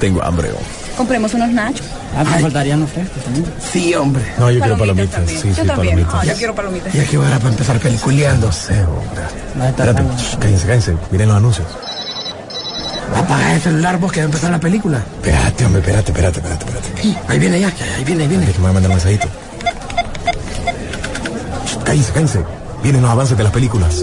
Tengo hambre. Compremos unos nachos. Ah, me faltarían los frescos también. Sí, hombre. No, yo quiero palomitas. Sí, yo sí, también. palomitas. Ah, yo quiero palomitas. Ya que hora para empezar sé, hombre. No, está Espérate, shh, cállense, cállense. Miren los anuncios. Apaga el celular vos que va a empezar la película. Espérate, hombre, espérate, espérate, espérate, espérate. Ahí viene ya, ahí viene, ahí viene. Que me va a mandar un mensajito. Shh, Cállense, cállense. Vienen los avances de las películas.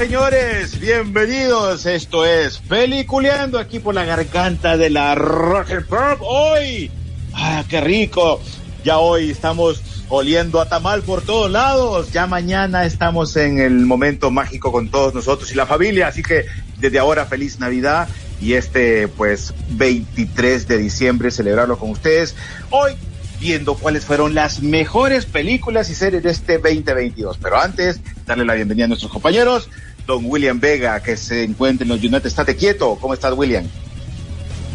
Señores. Bienvenidos. Esto es Peliculeando aquí por la garganta de la Rock and Pop. Hoy, ah, qué rico. Ya hoy estamos oliendo a tamal por todos lados. Ya mañana estamos en el momento mágico con todos nosotros y la familia. Así que desde ahora, feliz Navidad y este, pues, 23 de diciembre, celebrarlo con ustedes. Hoy viendo cuáles fueron las mejores películas y series de este 2022. Pero antes, darle la bienvenida a nuestros compañeros. Don William Vega, que se encuentra en los United. Estate quieto. ¿Cómo estás, William?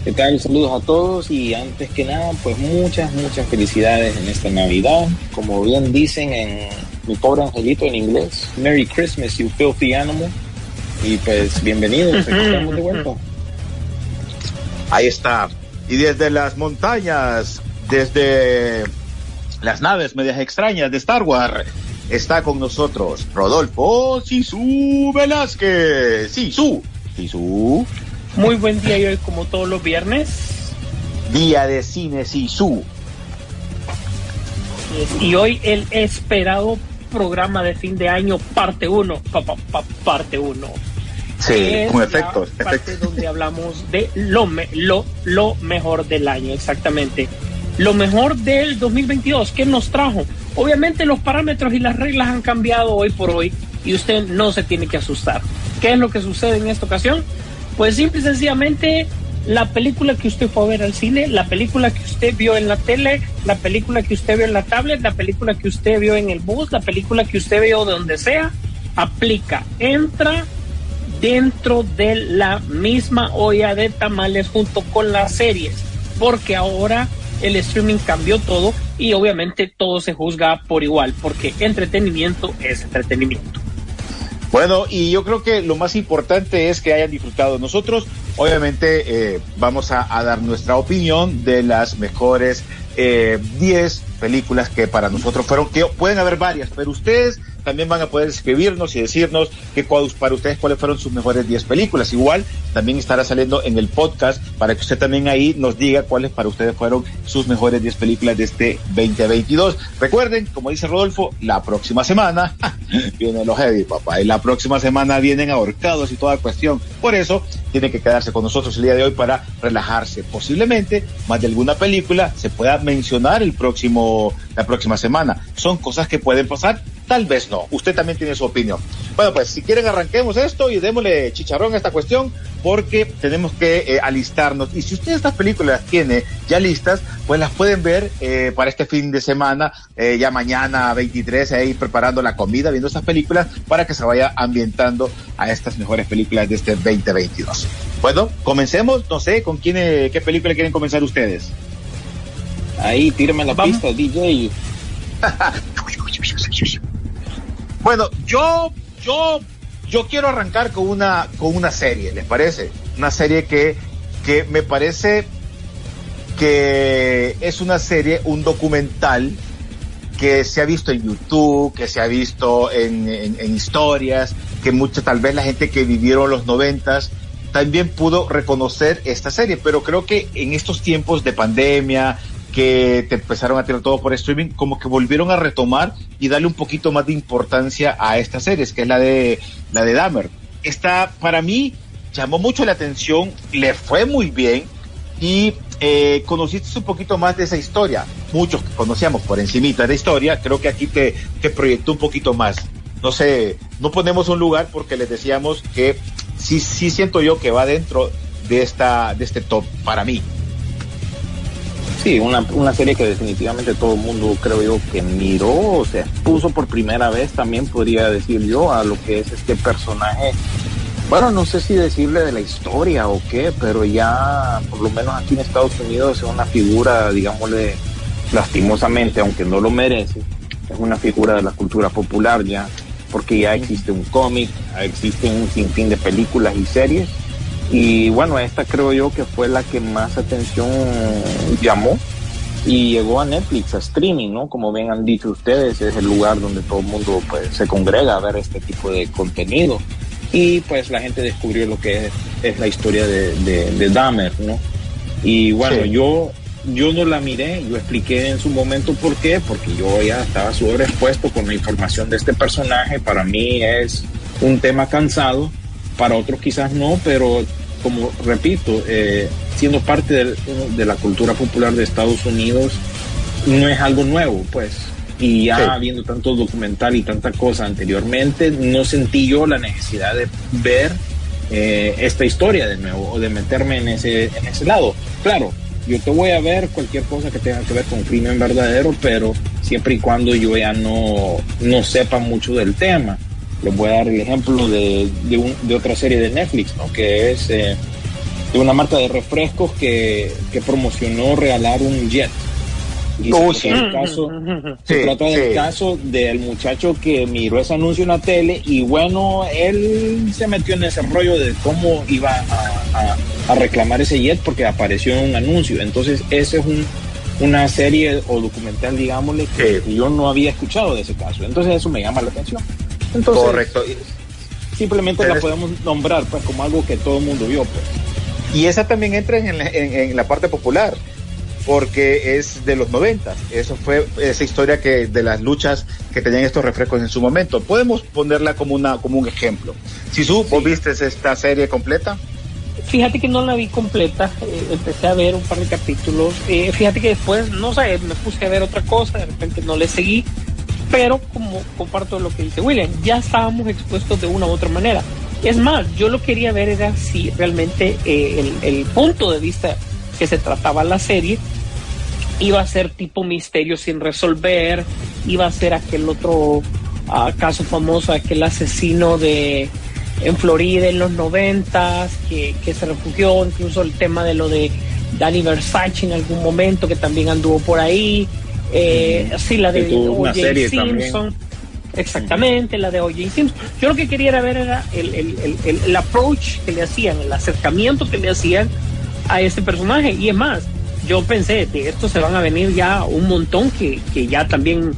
¿Qué tal? Saludos a todos y antes que nada, pues muchas, muchas felicidades en esta Navidad. Como bien dicen en mi pobre angelito en inglés, Merry Christmas, you filthy animal. Y pues bienvenidos, aquí estamos de vuelta. Ahí está. Y desde las montañas, desde las naves medias extrañas de Star Wars, está con nosotros Rodolfo Sisu Velázquez. Sisu. Sisu. Muy buen día y hoy como todos los viernes. Día de cine Sisu. Y hoy el esperado programa de fin de año, parte 1. parte 1. Sí, con efectos. Parte efectos. donde hablamos de lo, me- lo, lo mejor del año, exactamente. Lo mejor del 2022. ¿Qué nos trajo? Obviamente los parámetros y las reglas han cambiado hoy por hoy y usted no se tiene que asustar. ¿Qué es lo que sucede en esta ocasión? Pues simple y sencillamente la película que usted fue a ver al cine, la película que usted vio en la tele, la película que usted vio en la tablet, la película que usted vio en el bus, la película que usted vio de donde sea, aplica, entra dentro de la misma olla de tamales junto con las series, porque ahora el streaming cambió todo y obviamente todo se juzga por igual, porque entretenimiento es entretenimiento. Bueno, y yo creo que lo más importante es que hayan disfrutado. Nosotros, obviamente, eh, vamos a, dar nuestra opinión de las mejores eh, 10 películas que para nosotros fueron, que pueden haber varias, pero ustedes también van a poder escribirnos y decirnos que para ustedes cuáles fueron sus mejores 10 películas. Igual también estará saliendo en el podcast para que usted también ahí nos diga cuáles para ustedes fueron sus mejores 10 películas de este 2022. Recuerden, como dice Rodolfo, la próxima semana vienen los heavy, papá, y la próxima semana vienen ahorcados y toda cuestión. Por eso tiene que quedarse con nosotros el día de hoy para relajarse. Posiblemente más de alguna película se pueda mencionar el próximo, la próxima semana. Son cosas que pueden pasar, tal vez no. Usted también tiene su opinión. Bueno, pues si quieren arranquemos esto y démosle chicharrón a esta cuestión porque tenemos que eh, alistarnos. Y si usted estas películas las tiene ya listas, pues las pueden ver eh, para este fin de semana, eh, ya mañana 23, ahí preparando la comida, viendo estas películas para que se vaya ambientando a estas mejores películas de este 2022. Bueno, comencemos, no sé, con quién, eh, qué película quieren comenzar ustedes. Ahí, tírame la Vamos. pista, DJ. Bueno, yo, yo, yo quiero arrancar con una, con una serie, ¿les parece? Una serie que, que me parece que es una serie, un documental que se ha visto en YouTube, que se ha visto en, en, en historias, que mucho, tal vez la gente que vivieron los noventas también pudo reconocer esta serie, pero creo que en estos tiempos de pandemia, que te empezaron a tirar todo por streaming, como que volvieron a retomar y darle un poquito más de importancia a estas series, que es la de la de Dahmer. Esta para mí llamó mucho la atención, le fue muy bien y eh, conociste un poquito más de esa historia. muchos que conocíamos por encimita de historia, creo que aquí te, te proyectó un poquito más. No sé, no ponemos un lugar porque les decíamos que sí, sí siento yo que va dentro de esta, de este top para mí. Sí, una, una serie que definitivamente todo el mundo creo yo que miró, o sea, puso por primera vez también podría decir yo a lo que es este personaje. Bueno, no sé si decirle de la historia o qué, pero ya por lo menos aquí en Estados Unidos es una figura, digámosle, lastimosamente, aunque no lo merece, es una figura de la cultura popular ya, porque ya existe un cómic, existe un sinfín de películas y series y bueno, esta creo yo que fue la que más atención llamó y llegó a Netflix, a streaming, ¿no? Como bien han dicho ustedes, es el lugar donde todo el mundo pues, se congrega a ver este tipo de contenido. Y pues la gente descubrió lo que es, es la historia de, de, Dahmer, ¿no? Y bueno, yo, yo no la miré, yo expliqué en su momento por qué, porque yo ya estaba sobreexpuesto con la información de este personaje. Para mí es un tema cansado para otros quizás no, pero como repito, eh, siendo parte de, la cultura popular de Estados Unidos, no es algo nuevo, pues. Y ya habiendo tanto documental y tanta cosa anteriormente, no sentí yo la necesidad de ver eh, esta historia de nuevo o de meterme en ese, en ese lado. Claro, yo te voy a ver cualquier cosa que tenga que ver con crimen verdadero, pero siempre y cuando yo ya no, no sepa mucho del tema. Les voy a dar el ejemplo de, de, otra serie de Netflix, ¿no? que es eh, de una marca de refrescos que, que promocionó regalar un jet. Y se, trata, caso, se trata del caso del muchacho que miró ese anuncio en la tele y bueno, él se metió en ese rollo de cómo iba a, a, reclamar ese jet porque apareció en un anuncio. Entonces, ese es un, una serie o documental, digámosle, que yo no había escuchado de ese caso. Entonces, eso me llama la atención. Correcto. Simplemente la podemos nombrar pues como algo que todo el mundo vio. Pues. Y esa también entra en la, parte popular, porque es de los noventas. Eso fue esa historia que de las luchas que tenían estos refrescos en su momento. Podemos ponerla como una como un ejemplo. Si tú viste esta serie completa. Fíjate que no la vi completa, eh, empecé a ver un par de capítulos. Eh, fíjate que después, no sé, me puse a ver otra cosa, de repente no le seguí pero como comparto lo que dice William, ya estábamos expuestos de una u otra manera. Es más, yo lo quería ver era si realmente eh, el, punto de vista que se trataba la serie iba a ser tipo misterio sin resolver, iba a ser aquel otro ah, caso famoso, aquel asesino de en Florida en los noventas que, que se refugió, incluso el tema de lo de Danny Versace en algún momento que también anduvo por ahí eh, sí, la de O.J. Simpson. Exactamente, la de O.J. Simpson. Yo lo que quería era ver era el, el, el, el, approach que le hacían, el acercamiento que le hacían a este personaje. Y es más, yo pensé, de esto se van a venir ya un montón que, que ya también,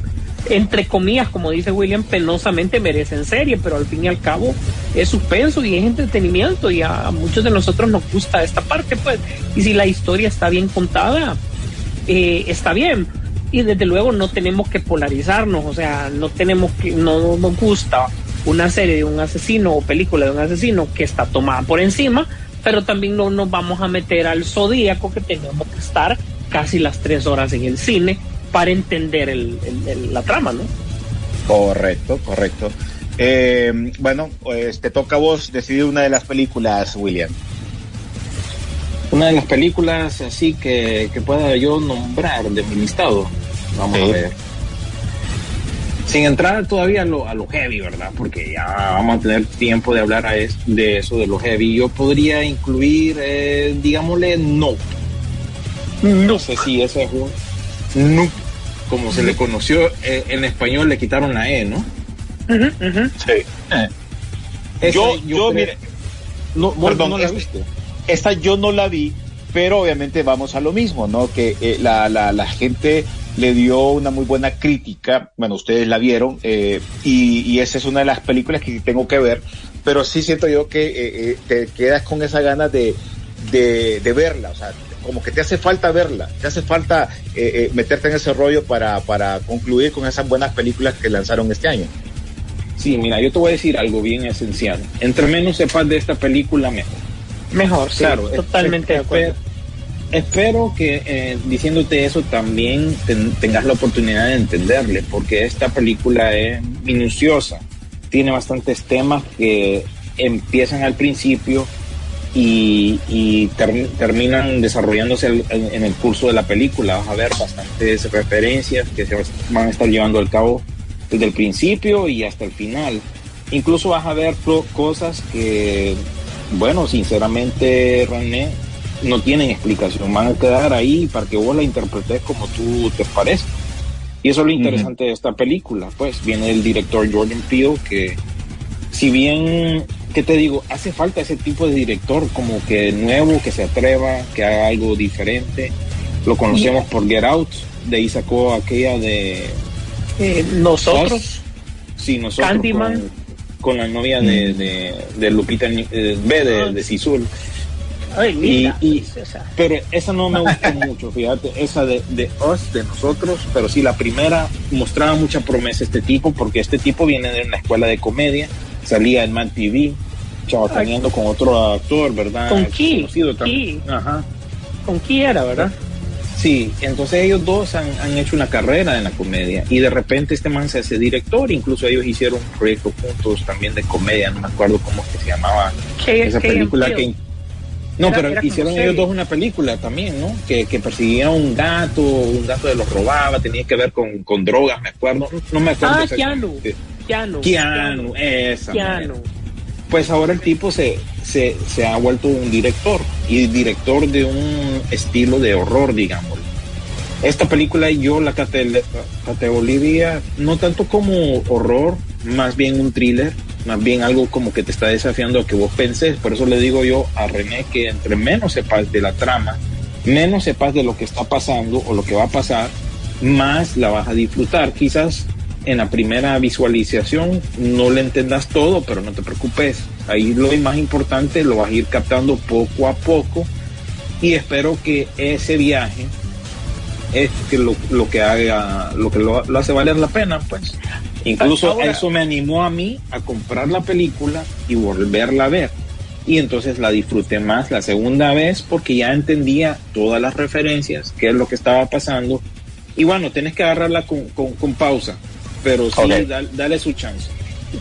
entre comillas, como dice William, penosamente merecen serie, pero al fin y al cabo es suspenso y es entretenimiento y a muchos de nosotros nos gusta esta parte, pues. Y si la historia está bien contada, eh, está bien y desde luego no tenemos que polarizarnos, o sea, no tenemos que, no nos gusta una serie de un asesino o película de un asesino que está tomada por encima, pero también no nos vamos a meter al zodíaco que tenemos que estar casi las tres horas en el cine para entender el, la trama, ¿no? Correcto, correcto. Eh, bueno, pues te toca a vos decidir una de las películas, William. Una de las películas así que, que pueda yo nombrar de mi listado. Vamos a ver. Sin entrar todavía a lo, a lo heavy, ¿verdad? Porque ya vamos a tener tiempo de hablar a de eso, de lo heavy. Yo podría incluir, eh, digámosle, no. No sé si ese es un no, como se le conoció eh, en español, le quitaron la E, ¿no? Sí. yo, yo, mire, no, perdón, no la viste esta yo no la vi, pero obviamente vamos a lo mismo, ¿no? Que eh, la, la, la, gente le dio una muy buena crítica, bueno, ustedes la vieron, eh, y, y, esa es una de las películas que tengo que ver, pero sí siento yo que eh, te quedas con esa ganas de, de, de, verla, o sea, como que te hace falta verla, te hace falta meterte en ese rollo para, para concluir con esas buenas películas que lanzaron este año. Sí, mira, yo te voy a decir algo bien esencial. Entre menos sepas de esta película, mejor Mejor, claro, totalmente de acuerdo. Espero que eh, diciéndote eso también tengas la oportunidad de entenderle, porque esta película es minuciosa, tiene bastantes temas que empiezan al principio y, terminan desarrollándose en, el curso de la película. Vas a ver bastantes referencias que se van a estar llevando al cabo desde el principio y hasta el final. Incluso vas a ver cosas que, bueno, sinceramente, René, no tienen explicación. Van a quedar ahí para que vos la interpretes como tú te parece. Y eso es lo interesante de esta película. Pues viene el director Jordan Peele, que si bien ¿qué te digo? Hace falta ese tipo de director como que nuevo, que se atreva, que haga algo diferente. Lo conocemos por Get Out, de ahí sacó aquella de... Eh, nosotros. Sí, nosotros. Candyman. Con, la novia de, de, Lupita eh, B, de, ah. de Sisul. Y, pero esa no me gustó mucho, fíjate, esa de, de Us, de nosotros, pero sí, la primera mostraba mucha promesa este tipo, porque este tipo viene de una escuela de comedia, salía en Man TV, teniendo con otro actor, ¿verdad? Con Key. Ajá. Con Key era, ¿verdad? Sí, entonces ellos dos han, hecho una carrera en la comedia y de repente este man se hace director, incluso ellos hicieron un proyecto juntos también de comedia, no me acuerdo cómo es que se llamaba esa película que... No, pero hicieron ellos dos una película también, ¿no? Que, que perseguían un gato, un gato de los robaba, tenía que ver con, con drogas, me acuerdo, no, me acuerdo. Ah, Keanu. Keanu. Keanu, esa. Keanu pues ahora el tipo se, se, se, ha vuelto un director y director de un estilo de horror, digamos. Esta película yo la categorizaría no tanto como horror, más bien un thriller, más bien algo como que te está desafiando a que vos penses. Por eso le digo yo a René que entre menos sepas de la trama, menos sepas de lo que está pasando o lo que va a pasar, más la vas a disfrutar. Quizás en la primera visualización no le entendas todo, pero no te preocupes. Ahí lo más importante lo vas a ir captando poco a poco y espero que ese viaje es que lo, que haga, lo que lo, hace valer la pena, pues. Incluso eso me animó a mí a comprar la película y volverla a ver. Y entonces la disfruté más la segunda vez porque ya entendía todas las referencias, qué es lo que estaba pasando. Y bueno, tienes que agarrarla con, con pausa pero sí, dale, su chance.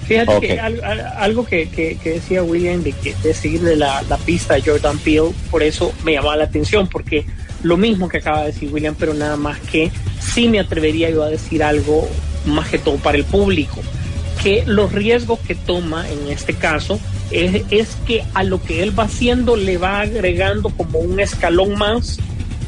Fíjate que algo, que, decía William de, que, de seguirle la, pista a Jordan Peele, por eso me llamaba la atención, porque lo mismo que acaba de decir William, pero nada más que sí me atrevería yo a decir algo más que todo para el público, que los riesgos que toma en este caso es, es que a lo que él va haciendo le va agregando como un escalón más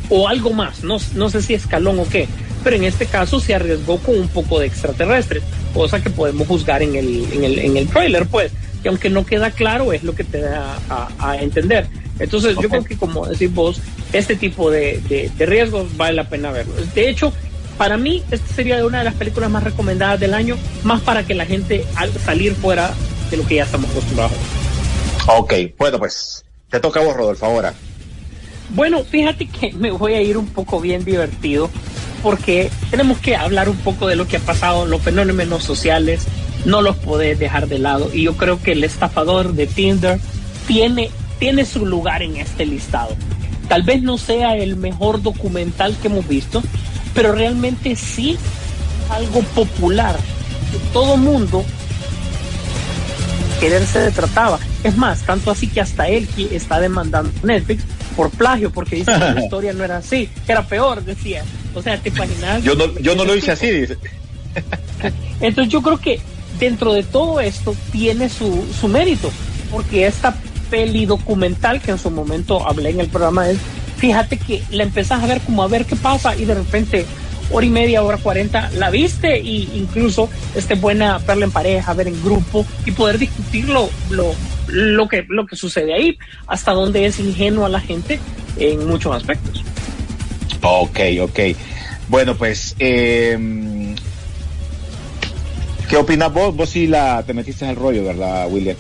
o algo más, no, no sé si escalón o qué, pero en este caso se arriesgó con un poco de extraterrestres, cosa que podemos juzgar en el, en el, en el trailer, pues, que aunque no queda claro es lo que te da a, entender. Entonces yo creo que como decís vos, este tipo de, de, riesgos vale la pena verlo. De hecho, para mí, esta sería una de las películas más recomendadas del año, más para que la gente al salir fuera de lo que ya estamos acostumbrados. Ok, bueno, pues te toca a vos, Rodolfo, ahora. Bueno, fíjate que me voy a ir un poco bien divertido porque tenemos que hablar un poco de lo que ha pasado, los fenómenos sociales, no los podés dejar de lado. Y yo creo que el estafador de Tinder tiene, tiene su lugar en este listado. Tal vez no sea el mejor documental que hemos visto, pero realmente sí algo popular. Todo mundo quererse se trataba. Es más, tanto así que hasta él está demandando Netflix por plagio, porque dice que la historia no era así, era peor, decía. O sea, ¿te imaginas? Yo no, yo no lo hice así, dice. Entonces yo creo que dentro de todo esto tiene su, su mérito, porque esta peli documental que en su momento hablé en el programa es, fíjate que la empezás a ver como a ver qué pasa y de repente hora y media, hora cuarenta, la viste y incluso este buena verla en pareja, ver en grupo y poder discutir lo, lo, que, lo que sucede ahí, hasta donde es ingenuo a la gente en muchos aspectos. Ok, ok. Bueno, pues, em, ¿qué opinas vos? Vos sí la, te metiste en el rollo, ¿verdad, William?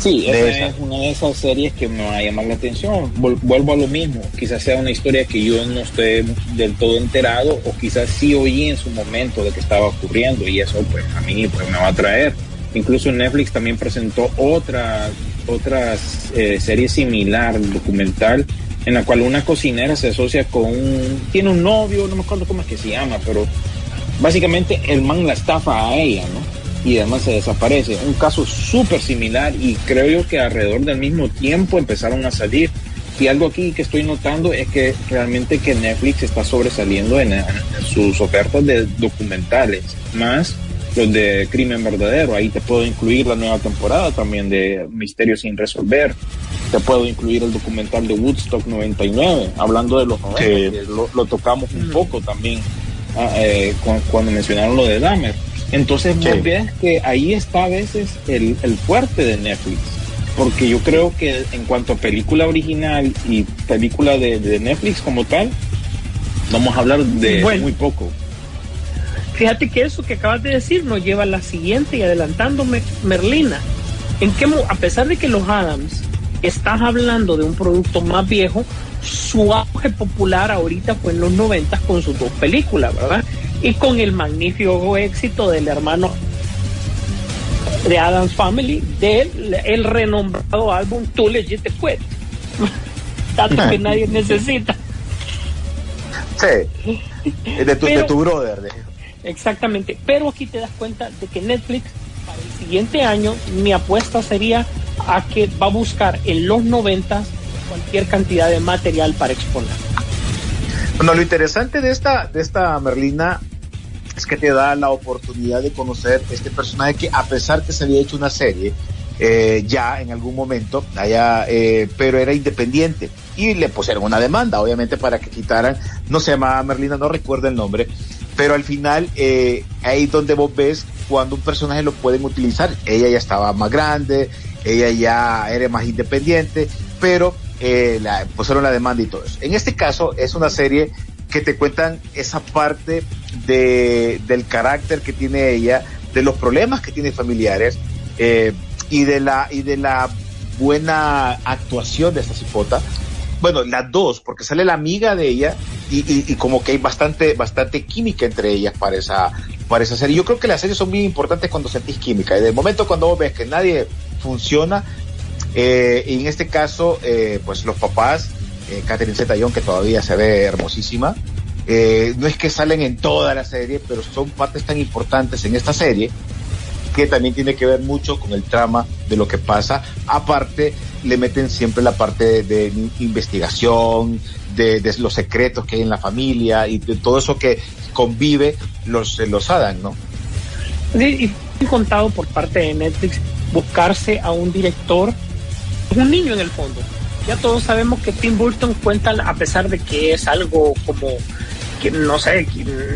Sí, esa, es una de esas series que me va a llamar la atención. vuelvo a lo mismo. Quizás sea una historia que yo no esté del todo enterado o quizás sí oí en su momento de que estaba ocurriendo y eso pues a mí pues me va a traer. Incluso Netflix también presentó otra, otras eh, serie similar, documental, en la cual una cocinera se asocia con un, tiene un novio, no me acuerdo cómo es que se llama, pero básicamente el man la estafa a ella, ¿no? Y además se desaparece. Un caso súper similar y creo yo que alrededor del mismo tiempo empezaron a salir. Y algo aquí que estoy notando es que realmente que Netflix está sobresaliendo en, en sus ofertas de documentales, más los de Crimen Verdadero. Ahí te puedo incluir la nueva temporada también de Misterios sin resolver. Te puedo incluir el documental de Woodstock 99, hablando de los 90, que lo, lo, tocamos un poco también ah, eh, cuando, cuando, mencionaron lo de Dahmer. Entonces, sí. ves que ahí está a veces el, el fuerte de Netflix porque yo creo que en cuanto a película original y película de, de Netflix como tal, vamos a hablar de bueno, muy poco. Fíjate que eso que acabas de decir nos lleva a la siguiente y adelantándome, Merlina. En que, a pesar de que los Adams estás hablando de un producto más viejo, su auge popular ahorita fue en los 90 con sus dos películas, ¿verdad? Y con el magnífico éxito del hermano de Adams Family del el renombrado álbum Too Legit to Quit. Tanto que nadie necesita. Sí, de tu, Pero, de tu brother. De... Exactamente, pero aquí te das cuenta de que Netflix para el siguiente año mi apuesta sería a que va a buscar en los 90 cualquier cantidad de material para exponer. Bueno, lo interesante de esta, de esta Merlina es que te da la oportunidad de conocer este personaje que a pesar que se había hecho una serie eh, ya en algún momento, allá, eh, pero era independiente y le pusieron una demanda, obviamente para que quitaran, no se llamaba Merlina, no recuerdo el nombre, pero al final eh, ahí donde vos ves cuando un personaje lo pueden utilizar, ella ya estaba más grande, ella ya era más independiente, pero eh, la, pusieron la demanda y todo eso. En este caso es una serie que te cuentan esa parte de, del carácter que tiene ella, de los problemas que tiene familiares eh, y de la y de la buena actuación de esta cipota. Bueno, las dos, porque sale la amiga de ella y, como que hay bastante bastante química entre ellas para esa para esa serie. Yo creo que las series son muy importantes cuando sentís química. Y de momento cuando vos ves que nadie funciona, eh, y en este caso, eh, pues los papás eh, Catherine Zeta-Jones, que todavía se ve hermosísima. Eh, no es que salen en toda la serie, pero son partes tan importantes en esta serie que también tiene que ver mucho con el trama de lo que pasa. Aparte, le meten siempre la parte de, investigación, de, de, los secretos que hay en la familia y de todo eso que convive los, los Adam, ¿no? Sí, y contado por parte de Netflix buscarse a un director, un niño en el fondo, ya todos sabemos que Tim Burton cuenta, a pesar de que es algo como que no sé,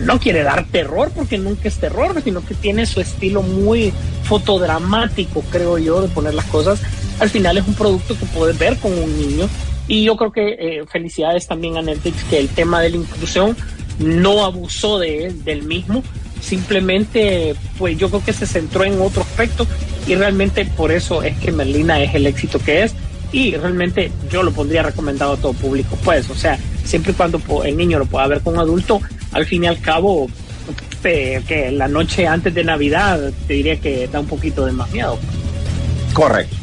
no quiere dar terror porque nunca es terror, sino que tiene su estilo muy fotodramático, creo yo, de poner las cosas. Al final es un producto que puedes ver con un niño. Y yo creo que eh, felicidades también a Netflix que el tema de la inclusión no abusó de del mismo, simplemente pues yo creo que se centró en otro aspecto y realmente por eso es que Merlina es el éxito que es y realmente yo lo pondría recomendado a todo público, pues, o sea, siempre y cuando el niño lo pueda ver con un adulto, al fin y al cabo, que la noche antes de Navidad te diría que da un poquito de más miedo. Correcto.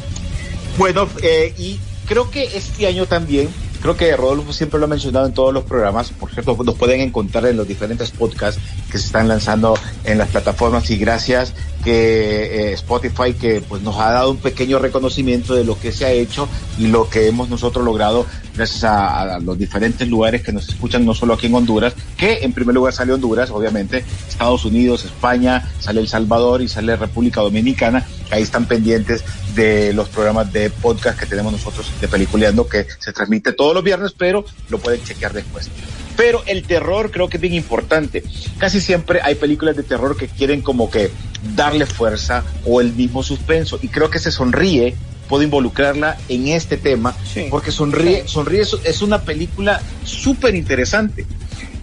Bueno, eh, y creo que este año también, creo que Rodolfo siempre lo ha mencionado en todos los programas, por cierto, nos pueden encontrar en los diferentes podcasts que se están lanzando en las plataformas y gracias que eh, Spotify que pues nos ha dado un pequeño reconocimiento de lo que se ha hecho y lo que hemos nosotros logrado gracias a, a, los diferentes lugares que nos escuchan no solo aquí en Honduras, que en primer lugar sale Honduras, obviamente, Estados Unidos, España, sale El Salvador y sale República Dominicana, ahí están pendientes de los programas de podcast que tenemos nosotros de Peliculeando que se transmite todos los viernes, pero lo pueden chequear después. Pero el terror creo que es bien importante. Casi siempre hay películas de terror que quieren como que darle fuerza o el mismo suspenso. Y creo que se sonríe, puedo involucrarla en este tema, sí. porque sonríe, sonríe es una película súper interesante.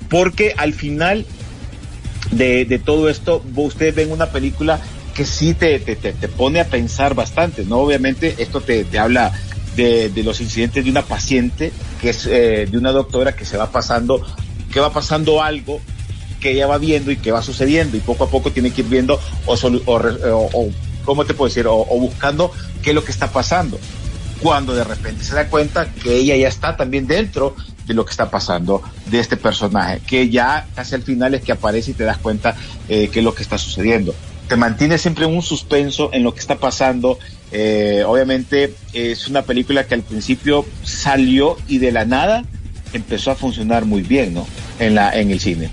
Porque al final de, de, todo esto, ustedes ven una película que sí te, te, te, te pone a pensar bastante, ¿no? Obviamente esto te, te habla de, los incidentes de una paciente, que es eh, de una doctora que se va pasando, que va pasando algo que ella va viendo y que va sucediendo y poco a poco tiene que ir viendo o, o, o, o ¿cómo te puedo decir? O, o, buscando qué es lo que está pasando. cuando de repente se da cuenta que ella ya está también dentro de lo que está pasando de este personaje, que ya casi al final es que aparece y te das cuenta eh, qué es lo que está sucediendo. Te mantiene siempre un suspenso en lo que está pasando. Eh, obviamente es una película que al principio salió y de la nada empezó a funcionar muy bien, ¿no? En la en el cine.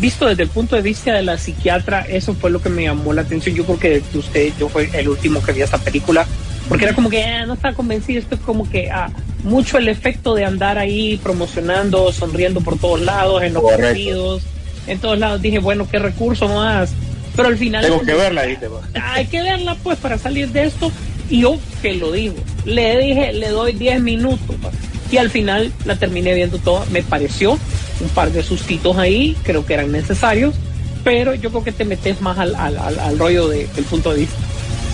visto desde el punto de vista de la psiquiatra, eso fue lo que me llamó la atención. Yo creo que usted, yo fue el último que vi esta película, porque era como que ah, no estaba convencido. Esto es como que ah, mucho el efecto de andar ahí promocionando, sonriendo por todos lados, en los partidos, en todos lados. Dije, bueno, qué recurso más. Pero al final. Tengo que verla, dice. Hay que verla, pues, para salir de esto. Y yo que lo digo, le dije, le doy 10 minutos. Y al final la terminé viendo toda. Me pareció un par de sustitos ahí, creo que eran necesarios, pero yo creo que te metes más al, al, al, rollo de, del punto de vista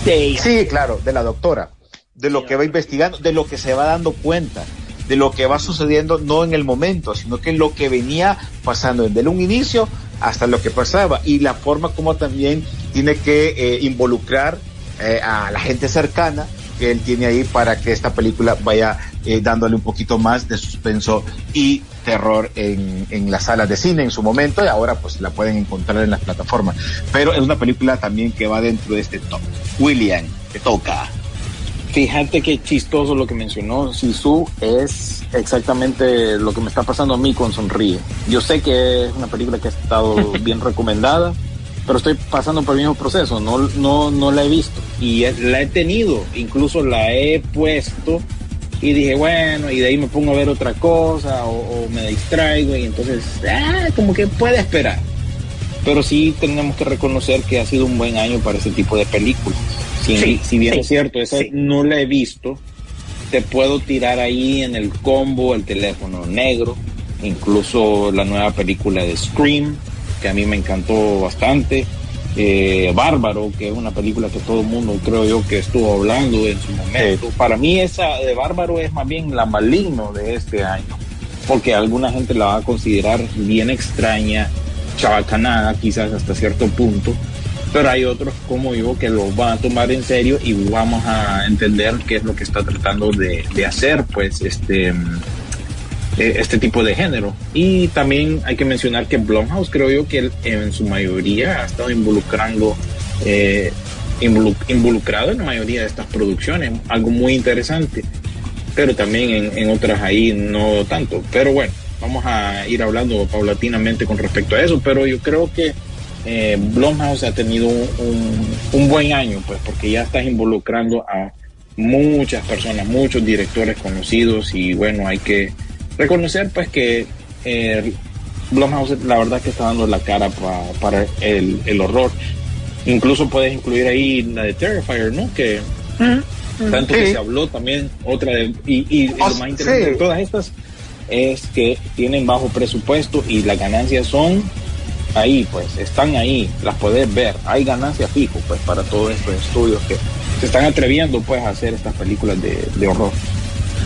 de ella. Sí, claro, de la doctora, de lo que va investigando, de lo que se va dando cuenta, de lo que va sucediendo no en el momento, sino que lo que venía pasando desde un inicio hasta lo que pasaba y la forma como también tiene que eh, involucrar eh, a la gente cercana que él tiene ahí para que esta película vaya eh, dándole un poquito más de suspenso y terror en, en las salas de cine en su momento y ahora pues la pueden encontrar en las plataformas. Pero es una película también que va dentro de este top. William, te toca. Fíjate qué chistoso lo que mencionó Sisu es exactamente lo que me está pasando a mí con Sonríe. Yo sé que es una película que ha estado bien recomendada, pero estoy pasando por el mismo proceso, no, no, no la he visto y la he tenido, incluso la he puesto y dije, bueno, y de ahí me pongo a ver otra cosa o, me distraigo y entonces, ah, como que puede esperar. Pero sí tenemos que reconocer que ha sido un buen año para ese tipo de películas. Si, si bien es cierto, esa no la he visto, te puedo tirar ahí en el combo el teléfono negro, incluso la nueva película de Scream, que a mí me encantó bastante. Eh, Bárbaro, que es una película que todo el mundo creo yo que estuvo hablando en su momento. Para mí esa de Bárbaro es más bien la maligno de este año, porque alguna gente la va a considerar bien extraña, chabacanada quizás hasta cierto punto, pero hay otros como yo que lo van a tomar en serio y vamos a entender qué es lo que está tratando de, de hacer, pues este eh, este tipo de género. Y también hay que mencionar que Blumhouse creo yo que en su mayoría ha estado involucrando, eh, involucrado en la mayoría de estas producciones, algo muy interesante, pero también en, en, otras ahí no tanto. Pero bueno, vamos a ir hablando paulatinamente con respecto a eso, pero yo creo que eh, Blumhouse ha tenido un, un buen año, pues porque ya estás involucrando a muchas personas, muchos directores conocidos y bueno, hay que reconocer pues que eh, Blumhouse la verdad que está dando la cara para el, el, horror. Incluso puedes incluir ahí la de Terrifier, ¿no? Que tanto que se habló también otra de y, y lo más interesante de todas estas es que tienen bajo presupuesto y las ganancias son ahí, pues están ahí, las puedes ver, hay ganancias fijo pues para todos estos estudios que se están atreviendo pues a hacer estas películas de, de horror.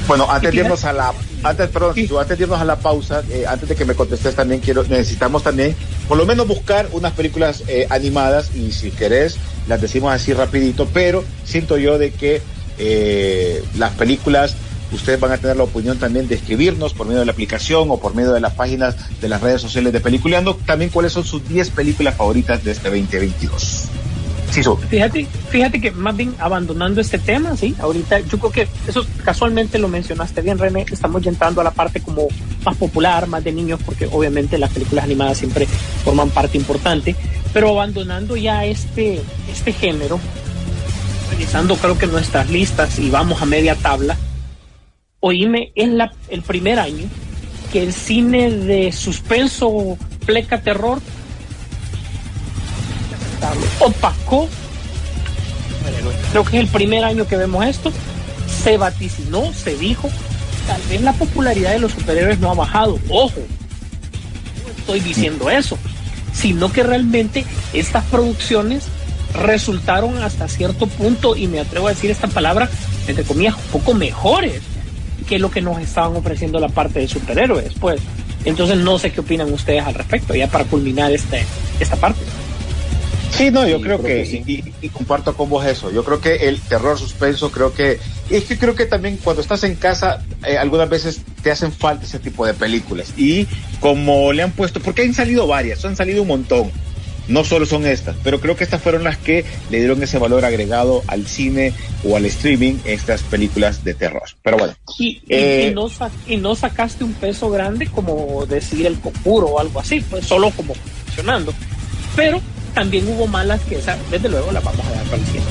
Bueno, antes de irnos a la antes, perdón, antes de irnos a la pausa, eh, antes de que me contestes también quiero, necesitamos también, por lo menos buscar unas películas eh, animadas y si querés las decimos así rapidito, pero siento yo de que eh, las películas ustedes van a tener la opinión también de escribirnos por medio de la aplicación o por medio de las páginas de las redes sociales de Peliculeando, también cuáles son sus 10 películas favoritas de este 2022. Sí, fíjate, fíjate que más bien abandonando este tema, sí, ahorita yo creo que eso casualmente lo mencionaste bien, René, estamos entrando a la parte como más popular, más de niños, porque obviamente las películas animadas siempre forman parte importante, pero abandonando ya este, este género, revisando creo que nuestras listas y vamos a media tabla, oíme, es la, el primer año que el cine de suspenso, pleca, terror opacó. Creo que es el primer año que vemos esto. Se vaticinó, se dijo, tal vez la popularidad de los superhéroes no ha bajado. Ojo, no estoy diciendo eso, sino que realmente estas producciones resultaron hasta cierto punto, y me atrevo a decir esta palabra, entre comillas, un poco mejores que lo que nos estaban ofreciendo la parte de superhéroes. Pues, entonces no sé qué opinan ustedes al respecto, ya para culminar este, esta parte. Sí, no, yo creo, que, Y, comparto con vos eso. Yo creo que el terror suspenso, creo que es que creo que también cuando estás en casa, eh, algunas veces te hacen falta ese tipo de películas. Y como le han puesto, porque han salido varias, han salido un montón. No solo son estas, pero creo que estas fueron las que le dieron ese valor agregado al cine o al streaming, estas películas de terror. Pero bueno. Y, eh, no, y no, sacaste un peso grande como decir el conjuro o algo así, pues solo como funcionando. Pero también hubo malas que desde luego las vamos a dar para el cielo.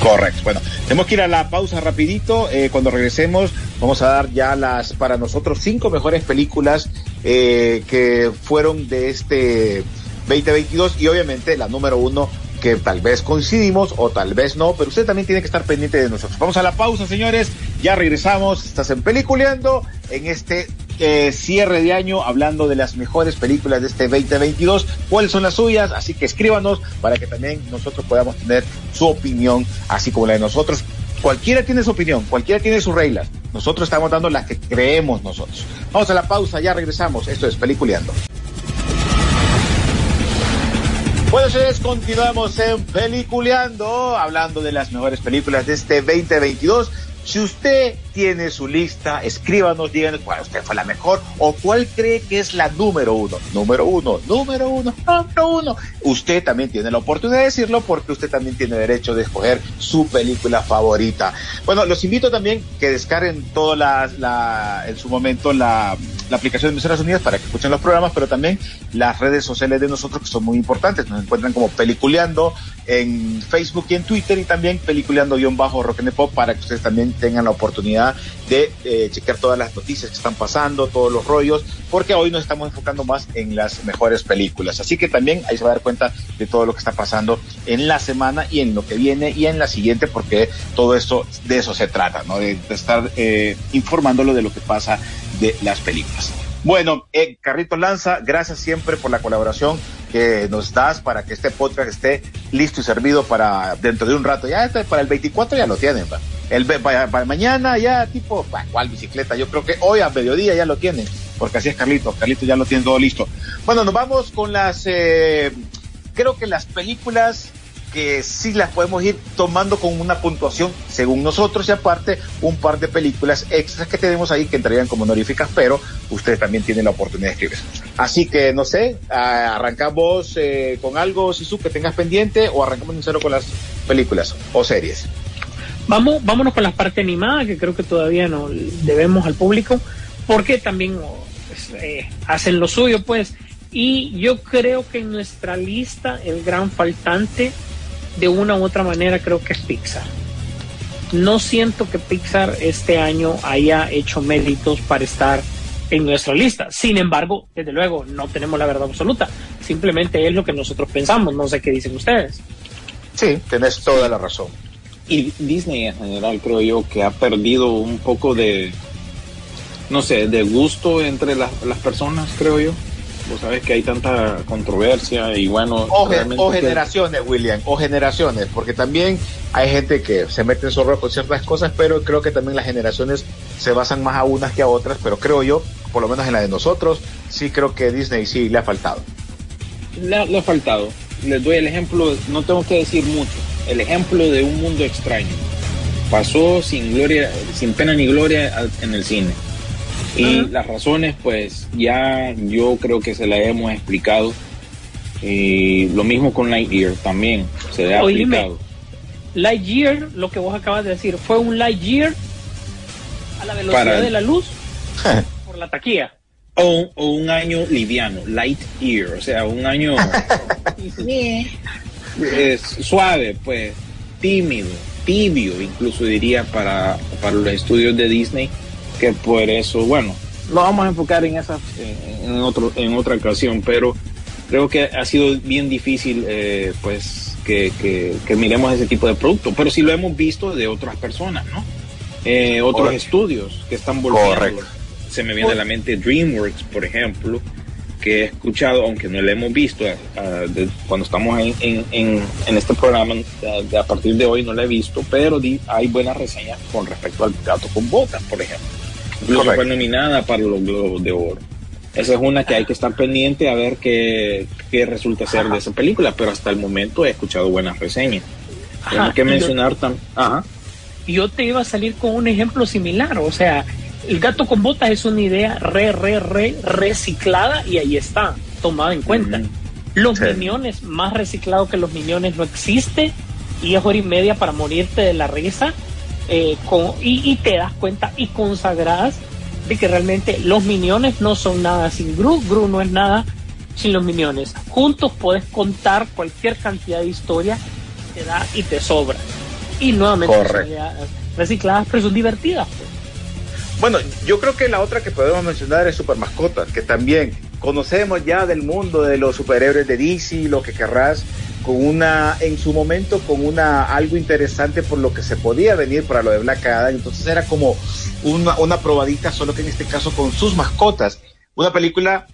Correcto. Bueno, tenemos que ir a la pausa rapidito. Eh, cuando regresemos vamos a dar ya las, para nosotros, cinco mejores películas eh, que fueron de este 2022 y obviamente la número uno que tal vez coincidimos o tal vez no, pero usted también tiene que estar pendiente de nosotros. Vamos a la pausa, señores. Ya regresamos. Estás en Peliculeando en este eh, cierre de año hablando de las mejores películas de este 2022. ¿Cuáles son las suyas? Así que escríbanos para que también nosotros podamos tener su opinión, así como la de nosotros. Cualquiera tiene su opinión, cualquiera tiene sus reglas. Nosotros estamos dando las que creemos nosotros. Vamos a la pausa, ya regresamos. Esto es Peliculeando. Bueno, señores, continuamos en Peliculeando, hablando de las mejores películas de este 2022. Si usted tiene su lista, escríbanos, díganos cuál usted fue la mejor o cuál cree que es la número uno. Número uno, número uno, número uno. Usted también tiene la oportunidad de decirlo porque usted también tiene derecho de escoger su película favorita. Bueno, los invito también que descarguen toda la, en su momento la, la aplicación de Emisoras Unidas para que escuchen los programas, pero también las redes sociales de nosotros que son muy importantes. Nos encuentran como Peliculeando en Facebook y en Twitter y también Peliculeando-Rock and Pop para que ustedes también tengan la oportunidad de eh, chequear todas las noticias que están pasando, todos los rollos, porque hoy nos estamos enfocando más en las mejores películas. Así que también ahí se va a dar cuenta de todo lo que está pasando en la semana y en lo que viene y en la siguiente, porque todo esto de eso se trata, ¿no? De, estar eh, informándolo de lo que pasa de las películas. Bueno, eh, Lanza, gracias siempre por la colaboración que nos das para que este podcast esté listo y servido para dentro de un rato. Ya este, para el 24 ya lo tienen. El, para, mañana ya tipo, ¿cuál bicicleta? Yo creo que hoy a mediodía ya lo tienen, porque así es Carlito. Carlito ya lo tiene todo listo. Bueno, nos vamos con las, eh, creo que las películas que sí las podemos ir tomando con una puntuación según nosotros y aparte un par de películas extras que tenemos ahí que entrarían como honoríficas, pero ustedes también tienen la oportunidad de escribir. Así que no sé, arrancamos eh, con algo, Sisu, que tengas pendiente o arrancamos en cero con las películas o series. Vamos, vámonos con la parte animada que creo que todavía no debemos al público porque también pues, eh, hacen lo suyo pues y yo creo que en nuestra lista el gran faltante de una u otra manera creo que es Pixar. No siento que Pixar este año haya hecho méritos para estar en nuestra lista. Sin embargo, desde luego, no tenemos la verdad absoluta. Simplemente es lo que nosotros pensamos. No sé qué dicen ustedes. Sí, tenés toda la razón. Y Disney en general creo yo que ha perdido un poco de, no sé, de gusto entre las personas, creo yo. Vos sabes que hay tanta controversia y bueno. O, generaciones, William, o generaciones, porque también hay gente que se mete en zorro con ciertas cosas, pero creo que también las generaciones se basan más a unas que a otras, pero creo yo, por lo menos en la de nosotros, sí creo que Disney sí le ha faltado. Le, ha faltado. Les doy el ejemplo, no tengo que decir mucho, el ejemplo de un mundo extraño. Pasó sin gloria, sin pena ni gloria en el cine y las razones, pues ya yo creo que se las hemos explicado. Y lo mismo con Lightyear también se le ha explicado. Lightyear, lo que vos acabas de decir, fue un Lightyear a la velocidad de la luz por la taquilla. O, un año liviano, light year, o sea, un año suave, pues, tímido, tibio, incluso diría para, para los estudios de Disney que por eso, bueno, lo vamos a enfocar en esa, en, otro, en otra ocasión, pero creo que ha sido bien difícil, eh, pues, que, que, miremos ese tipo de producto, pero sí lo hemos visto de otras personas, ¿no? Eh, otros estudios que están volviendo. Se me viene a la mente DreamWorks, por ejemplo, que he escuchado, aunque no lo hemos visto eh, cuando estamos en, en, en, este programa, a partir de hoy no lo he visto, pero hay buenas reseñas con respecto al gato con botas, por ejemplo. Incluso fue nominada para los Globos de Oro. Esa es una que hay que estar pendiente a ver qué, qué resulta ser de esa película, pero hasta el momento he escuchado buenas reseñas. Tengo que mencionar también. Ajá. yo te iba a salir con un ejemplo similar, o sea, el gato con botas es una idea re, re, re reciclada y ahí está, tomada en cuenta. Los millones, más reciclado que los millones no existe y es hora y media para morirte de la risa eh, con, y, te das cuenta y consagras de que realmente los millones no son nada sin Gru, Gru no es nada sin los millones. Juntos puedes contar cualquier cantidad de historia, te da y te sobra. Y nuevamente recicladas, pero son divertidas. Pues. Bueno, yo creo que la otra que podemos mencionar es Super Mascotas, que también conocemos ya del mundo de los superhéroes de DC, lo que querrás, con una, en su momento, con una, algo interesante por lo que se podía venir para lo de Black Adam, entonces era como una, una probadita, solo que en este caso con sus mascotas. Una película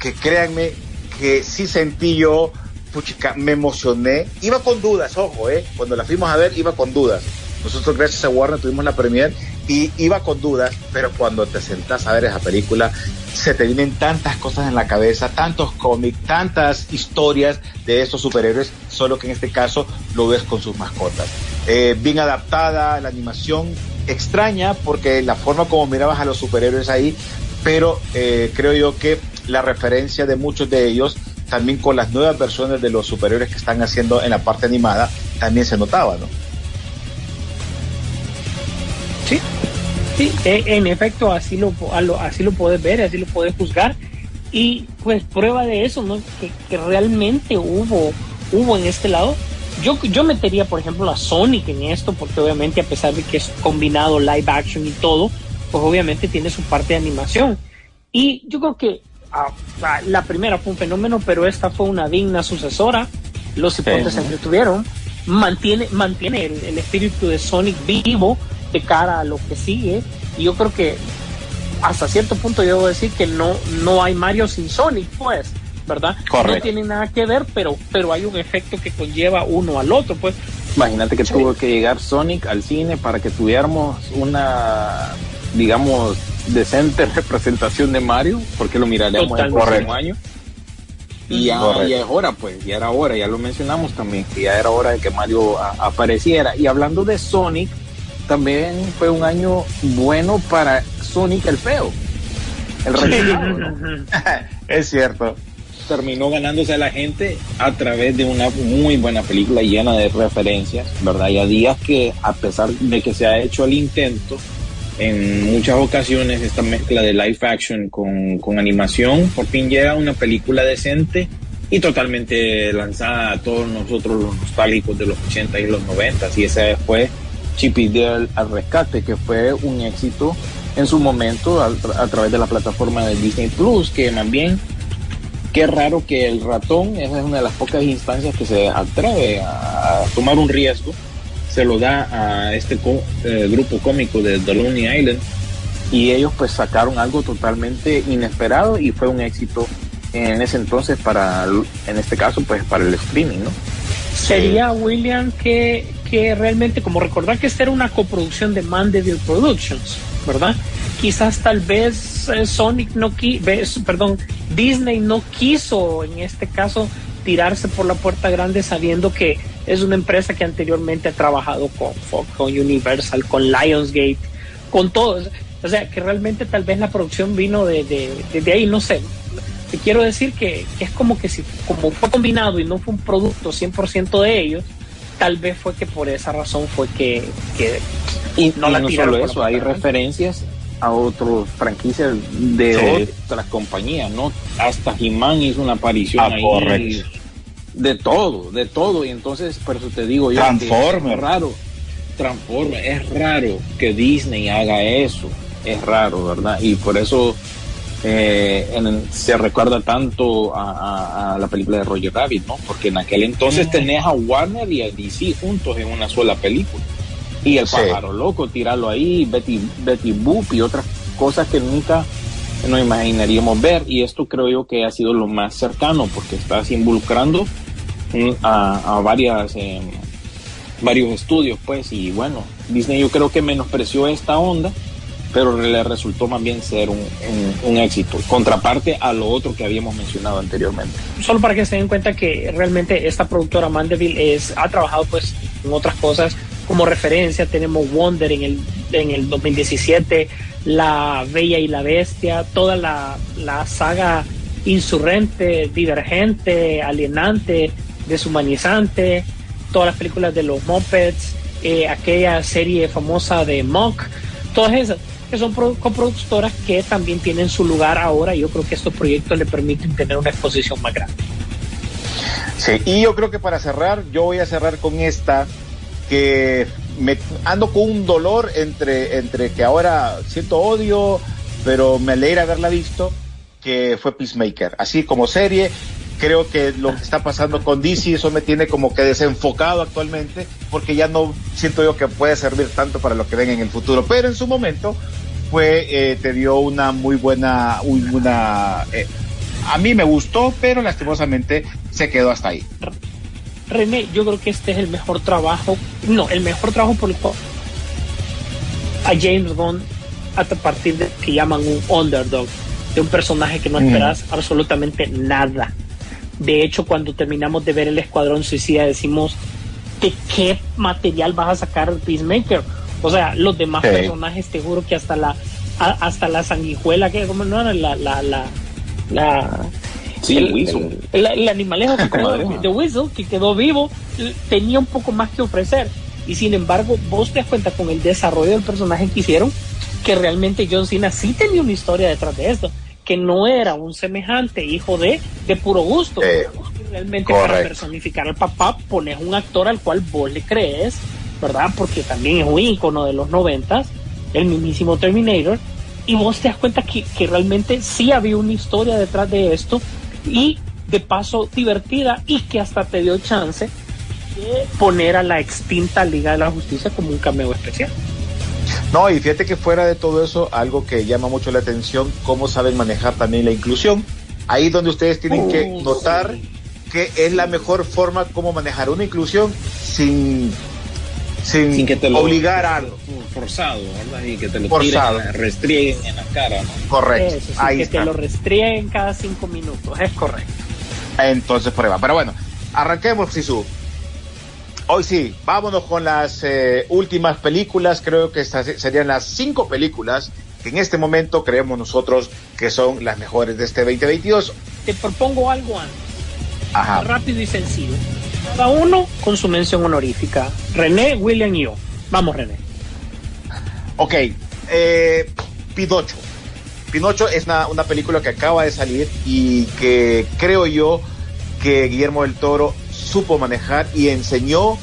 que créanme que sí sentí yo, puchica, me emocioné, iba con dudas, ojo, eh, cuando la fuimos a ver iba con dudas. Nosotros gracias a Warner tuvimos la premier y iba con dudas, pero cuando te sentás a ver esa película, se te vienen tantas cosas en la cabeza, tantos cómics, tantas historias de estos superhéroes, solo que en este caso lo ves con sus mascotas. Eh, bien adaptada, la animación extraña, porque la forma como mirabas a los superhéroes ahí, pero eh, creo yo que la referencia de muchos de ellos, también con las nuevas versiones de los superhéroes que están haciendo en la parte animada, también se notaba, ¿no? Sí, sí, e, en efecto, así lo, así lo puedes ver, así lo puedes juzgar. Y pues prueba de eso, ¿no? Que, realmente hubo, hubo en este lado. Yo, yo metería, por ejemplo, a Sonic en esto, porque obviamente a pesar de que es combinado live action y todo, pues obviamente tiene su parte de animación. Y yo creo que ah, ah, la primera fue un fenómeno, pero esta fue una digna sucesora. Los hipotes se entretuvieron. Mantiene, mantiene el, el espíritu de Sonic vivo de cara a lo que sigue. Y yo creo que hasta cierto punto yo debo decir que no, no hay Mario sin Sonic, pues, ¿verdad? No tiene nada que ver, pero, pero hay un efecto que conlleva uno al otro, pues. Imagínate que tuvo que llegar Sonic al cine para que tuviéramos una, digamos, decente representación de Mario, porque lo miraremos el próximo año. Y ya, es hora, pues, ya era hora, ya lo mencionamos también, que ya era hora de que Mario apareciera. Y hablando de Sonic, también fue un año bueno para Sonic el feo. El es cierto. Terminó ganándose a la gente a través de una muy buena película llena de referencias, ¿verdad? Y a días que, a pesar de que se ha hecho el intento, en muchas ocasiones esta mezcla de live action con, con animación, por fin llega una película decente y totalmente lanzada a todos nosotros los nostálgicos de los 80 y los 90 y esa fue Chip Dale al rescate, que fue un éxito en su momento a, través de la plataforma de Disney Plus, que bien, qué raro que el ratón, esa es una de las pocas instancias que se atreve a, tomar un riesgo, se lo da a este eh, grupo cómico de The Lonely Island y ellos pues sacaron algo totalmente inesperado y fue un éxito en ese entonces para, en este caso pues para el streaming, ¿no? Sería William que que realmente, como recordar que esta era una coproducción de Mandeville Productions, ¿verdad? Quizás tal vez eh, Sonic no quiso, perdón, Disney no quiso en este caso tirarse por la puerta grande sabiendo que es una empresa que anteriormente ha trabajado con Fox, con Universal, con Lionsgate, con todos. O sea, que realmente tal vez la producción vino de, de, ahí, no sé. Te quiero decir que, que, es como que si como fue combinado y no fue un producto 100% de ellos, tal vez fue que por esa razón fue que, y, no la no solo eso, hay referencias a otras franquicias de otras compañías, ¿no? Hasta He-Man hizo una aparición ah, ahí. De todo, de todo. Y entonces, por eso te digo yo. Transformer. Es raro. Transformer. Es raro que Disney haga eso. Es raro, ¿verdad? Y por eso eh, se recuerda tanto a, la película de Roger Rabbit, ¿no? Porque en aquel entonces tenés a Warner y a DC juntos en una sola película. Y el pájaro loco, tirarlo ahí, Betty, Betty Boop y otras cosas que nunca nos imaginaríamos ver. Y esto creo yo que ha sido lo más cercano, porque estás involucrando a, varias, em, varios estudios, pues. Y bueno, Disney yo creo que menospreció esta onda pero le resultó más bien ser un, un, éxito, contraparte a lo otro que habíamos mencionado anteriormente. Solo para que se den cuenta que realmente esta productora Mandeville es, ha trabajado pues en otras cosas como referencia tenemos Wonder en el, en el 2017, La Bella y la Bestia, toda la, la saga insurrente, divergente, alienante, deshumanizante, todas las películas de los Muppets, eh, aquella serie famosa de Monk, todas esas que son coproductoras que también tienen su lugar ahora. Yo creo que estos proyectos le permiten tener una exposición más grande. Sí, y yo creo que para cerrar, yo voy a cerrar con esta que me ando con un dolor entre, entre que ahora siento odio, pero me alegra haberla visto, que fue Peacemaker. Así como serie, creo que lo que está pasando con DC, eso me tiene como que desenfocado actualmente, porque ya no siento yo que puede servir tanto para lo que venga en el futuro. Pero en su momento fue, eh, te dio una muy buena, una, eh, a mí me gustó, pero lastimosamente se quedó hasta ahí. René, yo creo que este es el mejor trabajo, no, el mejor trabajo por el a James Bond a partir de que llaman un underdog, de un personaje que no esperas absolutamente nada. De hecho, cuando terminamos de ver el Escuadrón Suicida, decimos, ¿de qué material vas a sacar Peacemaker? O sea, los demás personajes, te juro que hasta la hasta la sanguijuela, que como no era la la la, la Sí, el, el, animalejo que quedó, de Whistle, que quedó vivo, tenía un poco más que ofrecer. Y sin embargo, vos te das cuenta con el desarrollo del personaje que hicieron, que realmente John Cena sí tenía una historia detrás de esto, que no era un semejante hijo de, de puro gusto. realmente para personificar al papá pones un actor al cual vos le crees ¿verdad? Porque también es un ícono de los noventas, el mismísimo Terminator, y vos te das cuenta que, que realmente sí había una historia detrás de esto y de paso divertida y que hasta te dio chance de poner a la extinta Liga de la Justicia como un cameo especial. No, y fíjate que fuera de todo eso, algo que llama mucho la atención, cómo saben manejar también la inclusión. Ahí donde ustedes tienen que uh, notar que es la mejor forma como manejar una inclusión sin sin, que te lo, obligar a algo. Forzado, ¿verdad? Y que te lo forzado. restrieguen en la cara, Correcto. Ahí que te lo restrieguen cada cinco minutos, es correcto. Entonces prueba. Pero bueno, arranquemos, Sisu. Hoy sí, vámonos con las eh, últimas películas. Creo que estas serían las cinco películas que en este momento creemos nosotros que son las mejores de este 2022. Te propongo algo antes. Ajá. Rápido y sencillo cada uno con su mención honorífica. René, William y yo. Vamos, René. Ok, eh, Pinocho. Pinocho es una, una, película que acaba de salir y que creo yo que Guillermo del Toro supo manejar y enseñó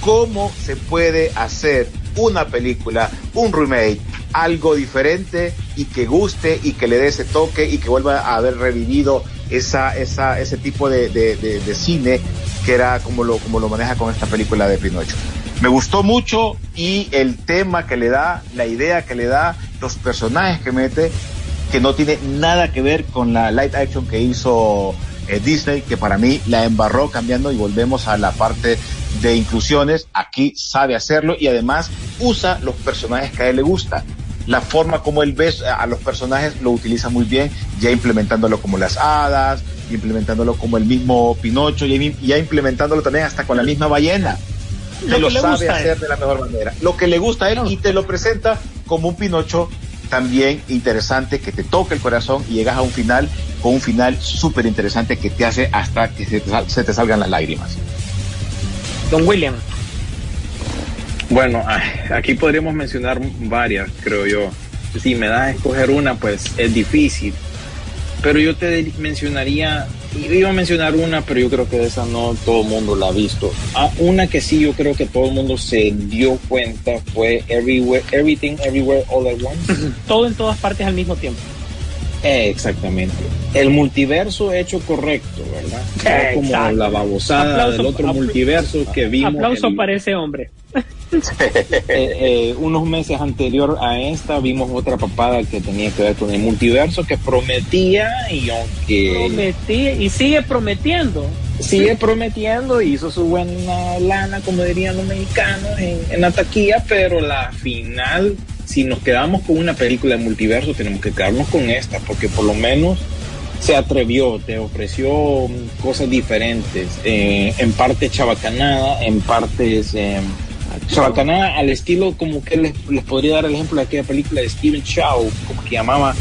cómo se puede hacer una película, un remake, algo diferente y que guste y que le dé ese toque y que vuelva a haber revivido esa, ese tipo de, de, cine que era como lo, como lo maneja con esta película de Pinocho. Me gustó mucho y el tema que le da, la idea que le da, los personajes que mete, que no tiene nada que ver con la light action que hizo eh, Disney, que para mí la embarró cambiando y volvemos a la parte de inclusiones. Aquí sabe hacerlo y además usa los personajes que a él le gusta la forma como él ve a los personajes lo utiliza muy bien, ya implementándolo como las hadas, implementándolo como el mismo Pinocho, y ya implementándolo también hasta con la misma ballena. Lo, lo sabe hacer de la mejor manera. Lo que le gusta a él y te lo presenta como un Pinocho también interesante, que te toca el corazón y llegas a un final con un final súper interesante que te hace hasta que se te, se te salgan las lágrimas. Don William. Bueno, aquí podríamos mencionar varias, creo yo. Si me das a escoger una, pues es difícil. Pero yo te mencionaría, iba a mencionar una, pero yo creo que esa no todo el mundo la ha visto. Ah, una que sí yo creo que todo el mundo se dio cuenta fue Everywhere, Everything Everywhere All at Once. todo en todas partes al mismo tiempo. exactamente. El multiverso hecho correcto, ¿verdad? como la babosada del otro multiverso que vimos. Aplauso para ese hombre. Eh, eh, unos meses anterior a esta vimos otra papada que tenía que ver con el multiverso que prometía y aunque prometía y sigue prometiendo. sigue prometiendo hizo su buena lana como dirían los mexicanos en, la taquilla pero la final si nos quedamos con una película de multiverso tenemos que quedarnos con esta porque por lo menos se atrevió, te ofreció cosas diferentes, eh, en parte chabacanada, en partes Chabacanada al estilo como que les, les, podría dar el ejemplo de aquella película de Steven Chow, como que llamaba,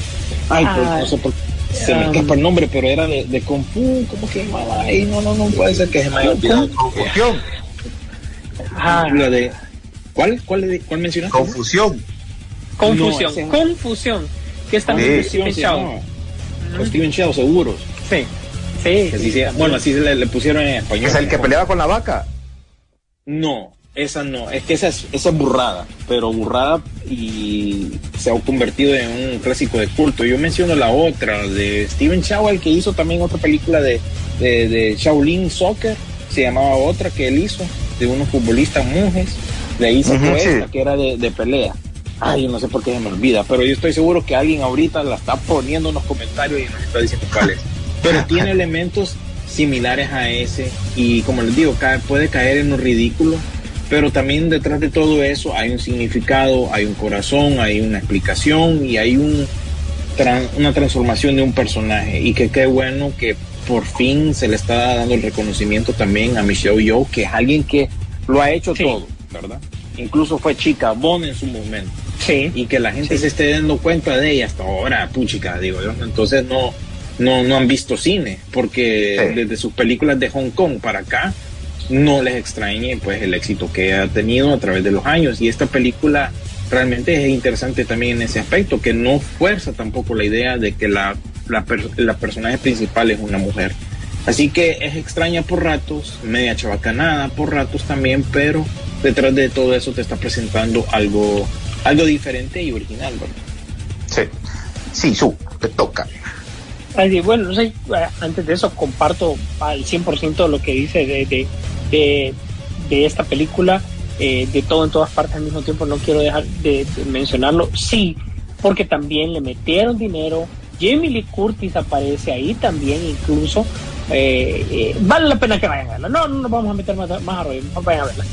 ay, pues, no sé por se me escapa el nombre, pero era de, de Kung Fu, ¿cómo que llamaba? Ay, no, no, no puede ser que se me haya olvidado. Confusión. Ah, la de, ¿cuál, cuál, cuál mencionaste? Confusión. Confusión, no, confusión. Que está en Steven Chow. Steven Chow, seguros. Sí. Sí. Así se, bueno, así se le, le, pusieron en español. ¿Es el que peleaba con la vaca? No, esa no. Es que esa es, esa es burrada, pero burrada y se ha convertido en un clásico de culto. Yo menciono la otra, de Steven Chow, el que hizo también otra película de, de, de Shaolin Soccer, se llamaba otra que él hizo, de unos futbolistas monjes. De ahí sacó uh -huh, esta, sí. que era de, de pelea. Ay, no sé por qué se me olvida, pero yo estoy seguro que alguien ahorita la está poniendo en los comentarios y nos está diciendo cuál es. Pero tiene elementos similares a ese y como les digo, cae, puede caer en lo ridículo, pero también detrás de todo eso hay un significado, hay un corazón, hay una explicación y hay un, una transformación de un personaje y que qué bueno que por fin se le está dando el reconocimiento también a Michelle Yeoh, que es alguien que lo ha hecho sí. todo, ¿verdad? Incluso fue chica Bon en su momento. Sí. Y que la gente sí. se esté dando cuenta de ella hasta ahora, puchica, digo yo. Entonces no, no, no han visto cine, porque sí. desde sus películas de Hong Kong para acá no les extrañe pues el éxito que ha tenido a través de los años. Y esta película realmente es interesante también en ese aspecto, que no fuerza tampoco la idea de que la, la, la personaje principal es una mujer. Así que es extraña por ratos, media chabacanada por ratos también, pero detrás de todo eso te está presentando algo, algo diferente y original, ¿verdad? Sí, sí, su, te toca. Así, bueno, no sé, antes de eso comparto al 100% lo que dice de, de, de, de esta película, eh, de todo en todas partes al mismo tiempo, no quiero dejar de, mencionarlo, sí, porque también le metieron dinero, Jamie Lee Curtis aparece ahí también incluso, eh, eh, vale la pena que vayan a verla, no, no vamos a meter más, más a vayan a verla.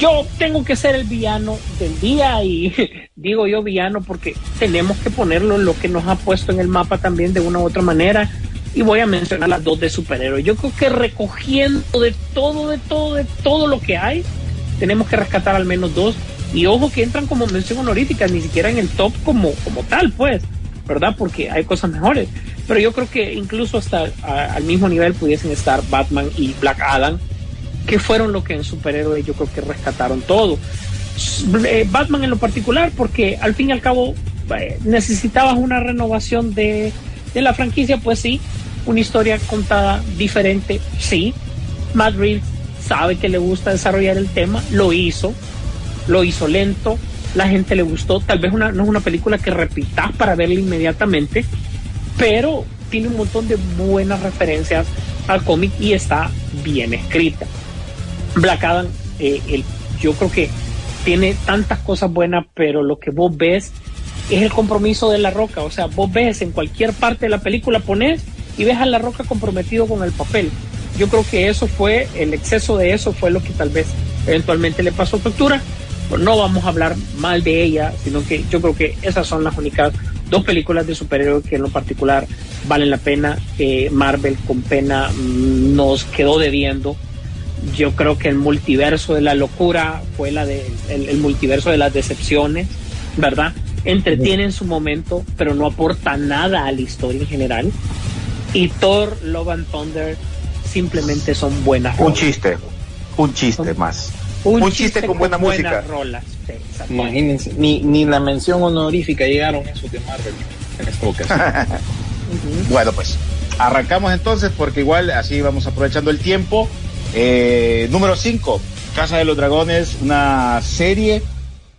Yo tengo que ser el villano del día y digo yo villano porque tenemos que ponerlo en lo que nos ha puesto en el mapa también de una u otra manera y voy a mencionar las dos de superhéroes. Yo creo que recogiendo de todo, de todo, de todo lo que hay, tenemos que rescatar al menos dos. Y ojo que entran como mención honorífica, ni siquiera en el top como, como tal, pues, ¿verdad? Porque hay cosas mejores. Pero yo creo que incluso hasta a, al mismo nivel pudiesen estar Batman y Black Adam, que fueron lo que en superhéroes yo creo que rescataron todo. Eh, Batman en lo particular, porque al fin y al cabo eh, necesitabas una renovación de, de la franquicia, pues sí, una historia contada diferente, sí. Matt Reeves sabe que le gusta desarrollar el tema, lo hizo, lo hizo lento, la gente le gustó, tal vez no es una película que repitas para verla inmediatamente, pero tiene un montón de buenas referencias al cómic y está bien escrita. Black Adam, eh, el, yo creo que tiene tantas cosas buenas, pero lo que vos ves es el compromiso de la roca. O sea, vos ves en cualquier parte de la película, pones y ves a la roca comprometido con el papel. Yo creo que eso fue, el exceso de eso fue lo que tal vez eventualmente le pasó factura. Pero no vamos a hablar mal de ella, sino que yo creo que esas son las únicas dos películas de superhéroes que en lo particular valen la pena. Eh, Marvel con pena nos quedó debiendo yo creo que el multiverso de la locura fue la de el, el multiverso de las decepciones, ¿verdad? Entretiene en su momento, pero no aporta nada a la historia en general. Y Thor, Love and Thunder simplemente son buenas. Un rolas. chiste, un chiste son, más. Un, un chiste, chiste, con, buena con música. Rolas. Sí, Imagínense, ni, ni la mención honorífica llegaron esos de Marvel en esta ocasión. uh -huh. Bueno, pues arrancamos entonces porque igual así vamos aprovechando el tiempo. Eh, número 5, Casa de los Dragones, una serie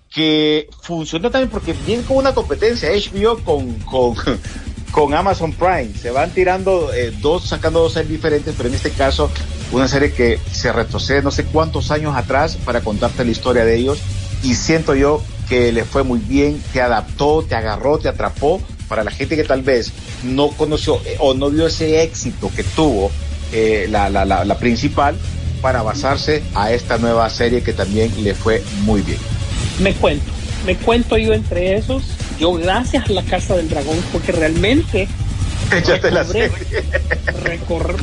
que funciona también porque viene con una competencia HBO con, con, con Amazon Prime. Se van tirando eh, dos, sacando dos series diferentes, pero en este caso una serie que se retrocede no sé cuántos años atrás para contarte la historia de ellos y siento yo que le fue muy bien, te adaptó, te agarró, te atrapó para la gente que tal vez no conoció eh, o no vio ese éxito que tuvo eh, la, la, la, principal para basarse a esta nueva serie que también le fue muy bien. Me cuento, me cuento yo entre esos. Yo gracias a la Casa del Dragón porque realmente recobré, la, serie.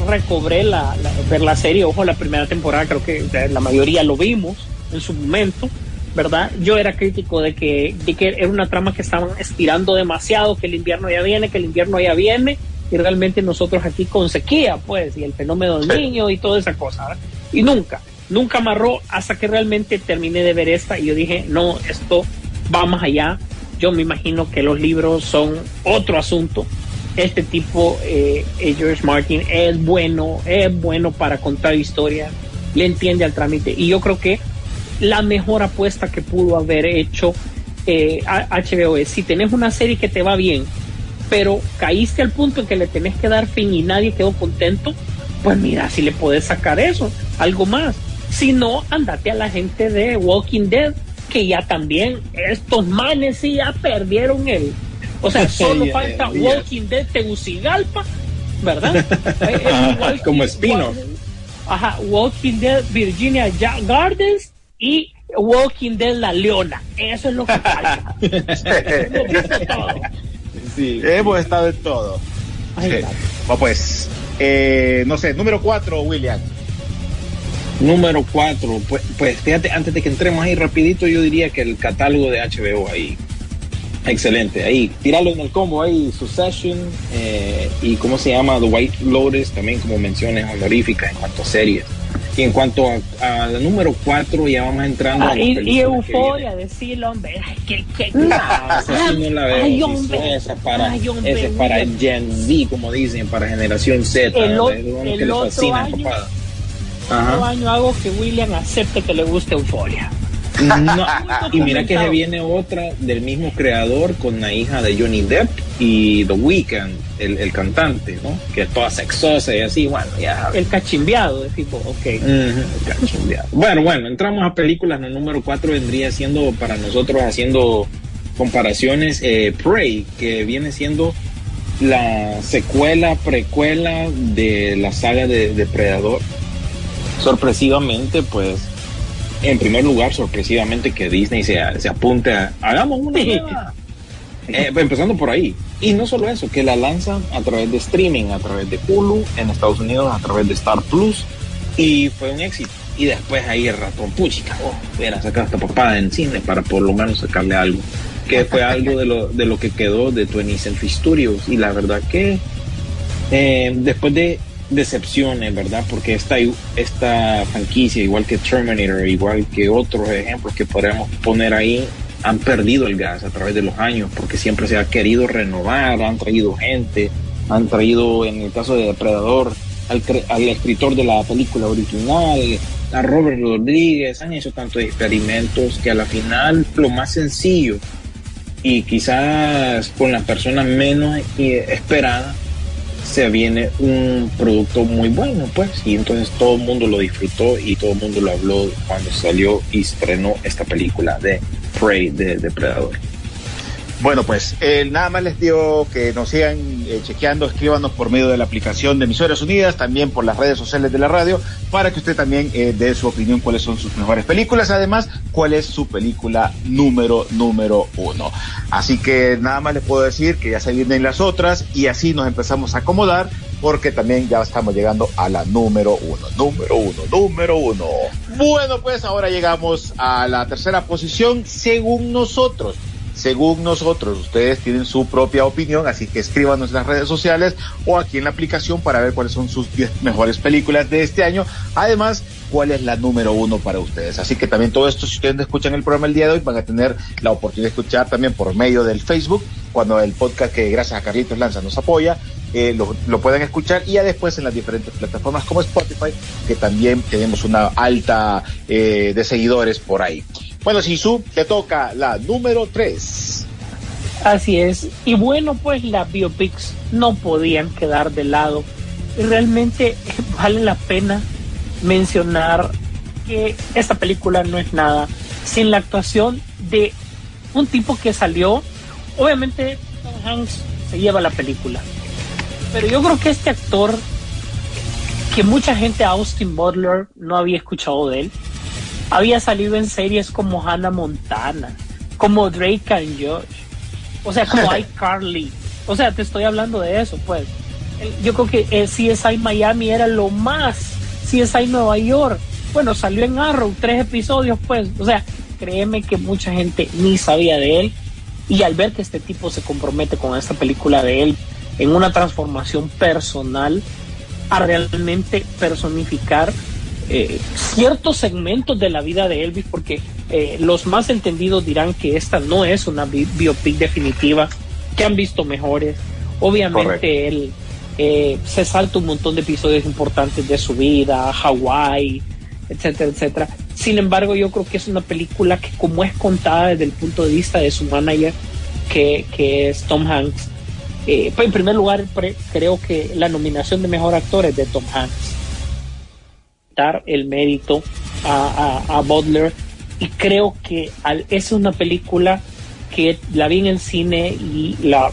Recobré la, la, ver la serie. Ojo, la primera temporada creo que la mayoría lo vimos. en su momento, ¿verdad? Yo era crítico de que, de que era una trama que estaban estirando demasiado, que el invierno ya viene, que el invierno ya viene, y realmente nosotros aquí con sequía, pues, y el fenómeno del niño y toda esa cosa, ¿verdad? Y nunca, nunca amarró hasta que realmente terminé de ver esta y yo dije, no, esto va más allá. Yo me imagino que los libros son otro asunto. Este tipo, eh, eh, George Martin, es bueno, es bueno para contar historias, le entiende al trámite. Y yo creo que la mejor apuesta que pudo haber hecho eh, HBO es si tenés una serie que te va bien, pero caíste al punto en que le tenés que dar fin y nadie quedó contento, pues mira, si le puedes sacar eso, algo más. Si no, andate a la gente de Walking Dead, que ya también estos manes sí ya perdieron el. O sea, solo Yeah, falta yeah. Walking Dead Tegucigalpa, ¿verdad? Es igual- Como Espino. Ajá, Walking Dead Virginia Gardens y Walking Dead La Leona. Eso es lo que falta. Hemos. Sí. Estado en todo. Sí. Bueno, pues, eh, no sé, número cuatro, William. Número 4, pues, pues fíjate, antes de que entremos ahí rapidito, yo diría que el catálogo de HBO ahí, excelente, ahí, tirarlo en el combo ahí, Succession eh, y cómo se llama, The White Lotus, también como menciones honoríficas en cuanto a series. Y en cuanto a, a la número 4, ya vamos entrando Ah, y, que euforia, decirlo, hombre. Ay, qué, qué, esa sí no la veo. Ay, esa es para, Ay, hombre, esa es para. Gen Z, como dicen, para generación Z. El o- es uno el que le otro fascina, año- Ajá. año hago que William acepte que le guste euforia. No, y mira que se viene otra del mismo creador con la hija de Johnny Depp y The Weeknd, el, el cantante, ¿no? Que es toda sexosa y así, bueno, ya. El cachimbeado de tipo, ok. Ujú, cachondeado. Bueno, bueno, entramos a películas. El número 4 vendría siendo para nosotros haciendo comparaciones eh, Prey, que viene siendo la secuela, precuela de la saga de Depredador. Sorpresivamente, pues, en primer lugar, sorpresivamente que Disney se, se apunte a, hagamos una nueva. Eh, empezando por ahí. Y no solo eso, que la lanzan a través de streaming, a través de Hulu, en Estados Unidos, a través de Star Plus. Y fue un éxito. Y después ahí el ratón, puchica, oh, hubiera sacado esta papada en cine para por lo menos sacarle algo. Que fue algo de lo, de lo que quedó de 20th Century Studios. Y la verdad que eh, después de decepciones, ¿verdad? Porque esta, esta franquicia, igual que Terminator, igual que otros ejemplos que podríamos poner ahí, han perdido el gas a través de los años porque siempre se ha querido renovar, han traído gente, han traído, en el caso de Depredador, al, al escritor de la película original, a Robert Rodríguez, han hecho tantos experimentos que a la final lo más sencillo y quizás con la persona menos eh, esperada se viene un producto muy bueno, pues, y entonces todo el mundo lo disfrutó y todo el mundo lo habló cuando salió y estrenó esta película de Prey de Depredador. Bueno, pues eh, nada más les digo que nos sigan eh, chequeando, escríbanos por medio de la aplicación de Emisoras Unidas, también por las redes sociales de la radio, para que usted también eh, dé su opinión cuáles son sus mejores películas, además cuál es su película número número uno. Así que nada más les puedo decir que ya se vienen las otras y así nos empezamos a acomodar porque también ya estamos llegando a la número uno, número uno, número uno. Bueno, pues ahora llegamos a la tercera posición según nosotros según nosotros. Ustedes tienen su propia opinión, así que escríbanos en las redes sociales o aquí en la aplicación para ver cuáles son sus 10 mejores películas de este año. Además, cuál es la número uno para ustedes. Así que también todo esto, si ustedes escuchan el programa el día de hoy, van a tener la oportunidad de escuchar también por medio del Facebook, cuando el podcast que gracias a Carlitos Lanza nos apoya, eh, lo, lo pueden escuchar y ya después en las diferentes plataformas como Spotify, que también tenemos una alta eh, de seguidores por ahí. Bueno, Sisu, te toca la número 3. Así es. Y bueno, pues las biopics no podían quedar de lado. Realmente vale la pena mencionar que esta película no es nada sin la actuación de un tipo que salió. Obviamente, Tom Hanks se lleva la película. Pero yo creo que este actor, que mucha gente, Austin Butler, no había escuchado de él, había salido en series como Hannah Montana, como Drake and Josh, o sea, como iCarly. O sea, te estoy hablando de eso, pues. Yo creo que el CSI Miami era lo más, CSI Nueva York. bueno, salió en Arrow, tres episodios, pues, o sea, créeme que mucha gente ni sabía de él. Y al ver que este tipo se compromete con esta película de él en una transformación personal, a realmente personificar eh, ciertos segmentos de la vida de Elvis, porque eh, los más entendidos dirán que esta no es una biopic definitiva, que han visto mejores. Obviamente él eh, se salta un montón de episodios importantes de su vida, Hawái, etcétera, etcétera. Sin embargo, yo creo que es una película que como es contada desde el punto de vista de su manager, que, que es Tom Hanks, eh, pues en primer lugar creo que la nominación de mejor actor es de Tom Hanks. Dar el mérito a, a, Butler y creo que al, es una película que la vi en el cine y la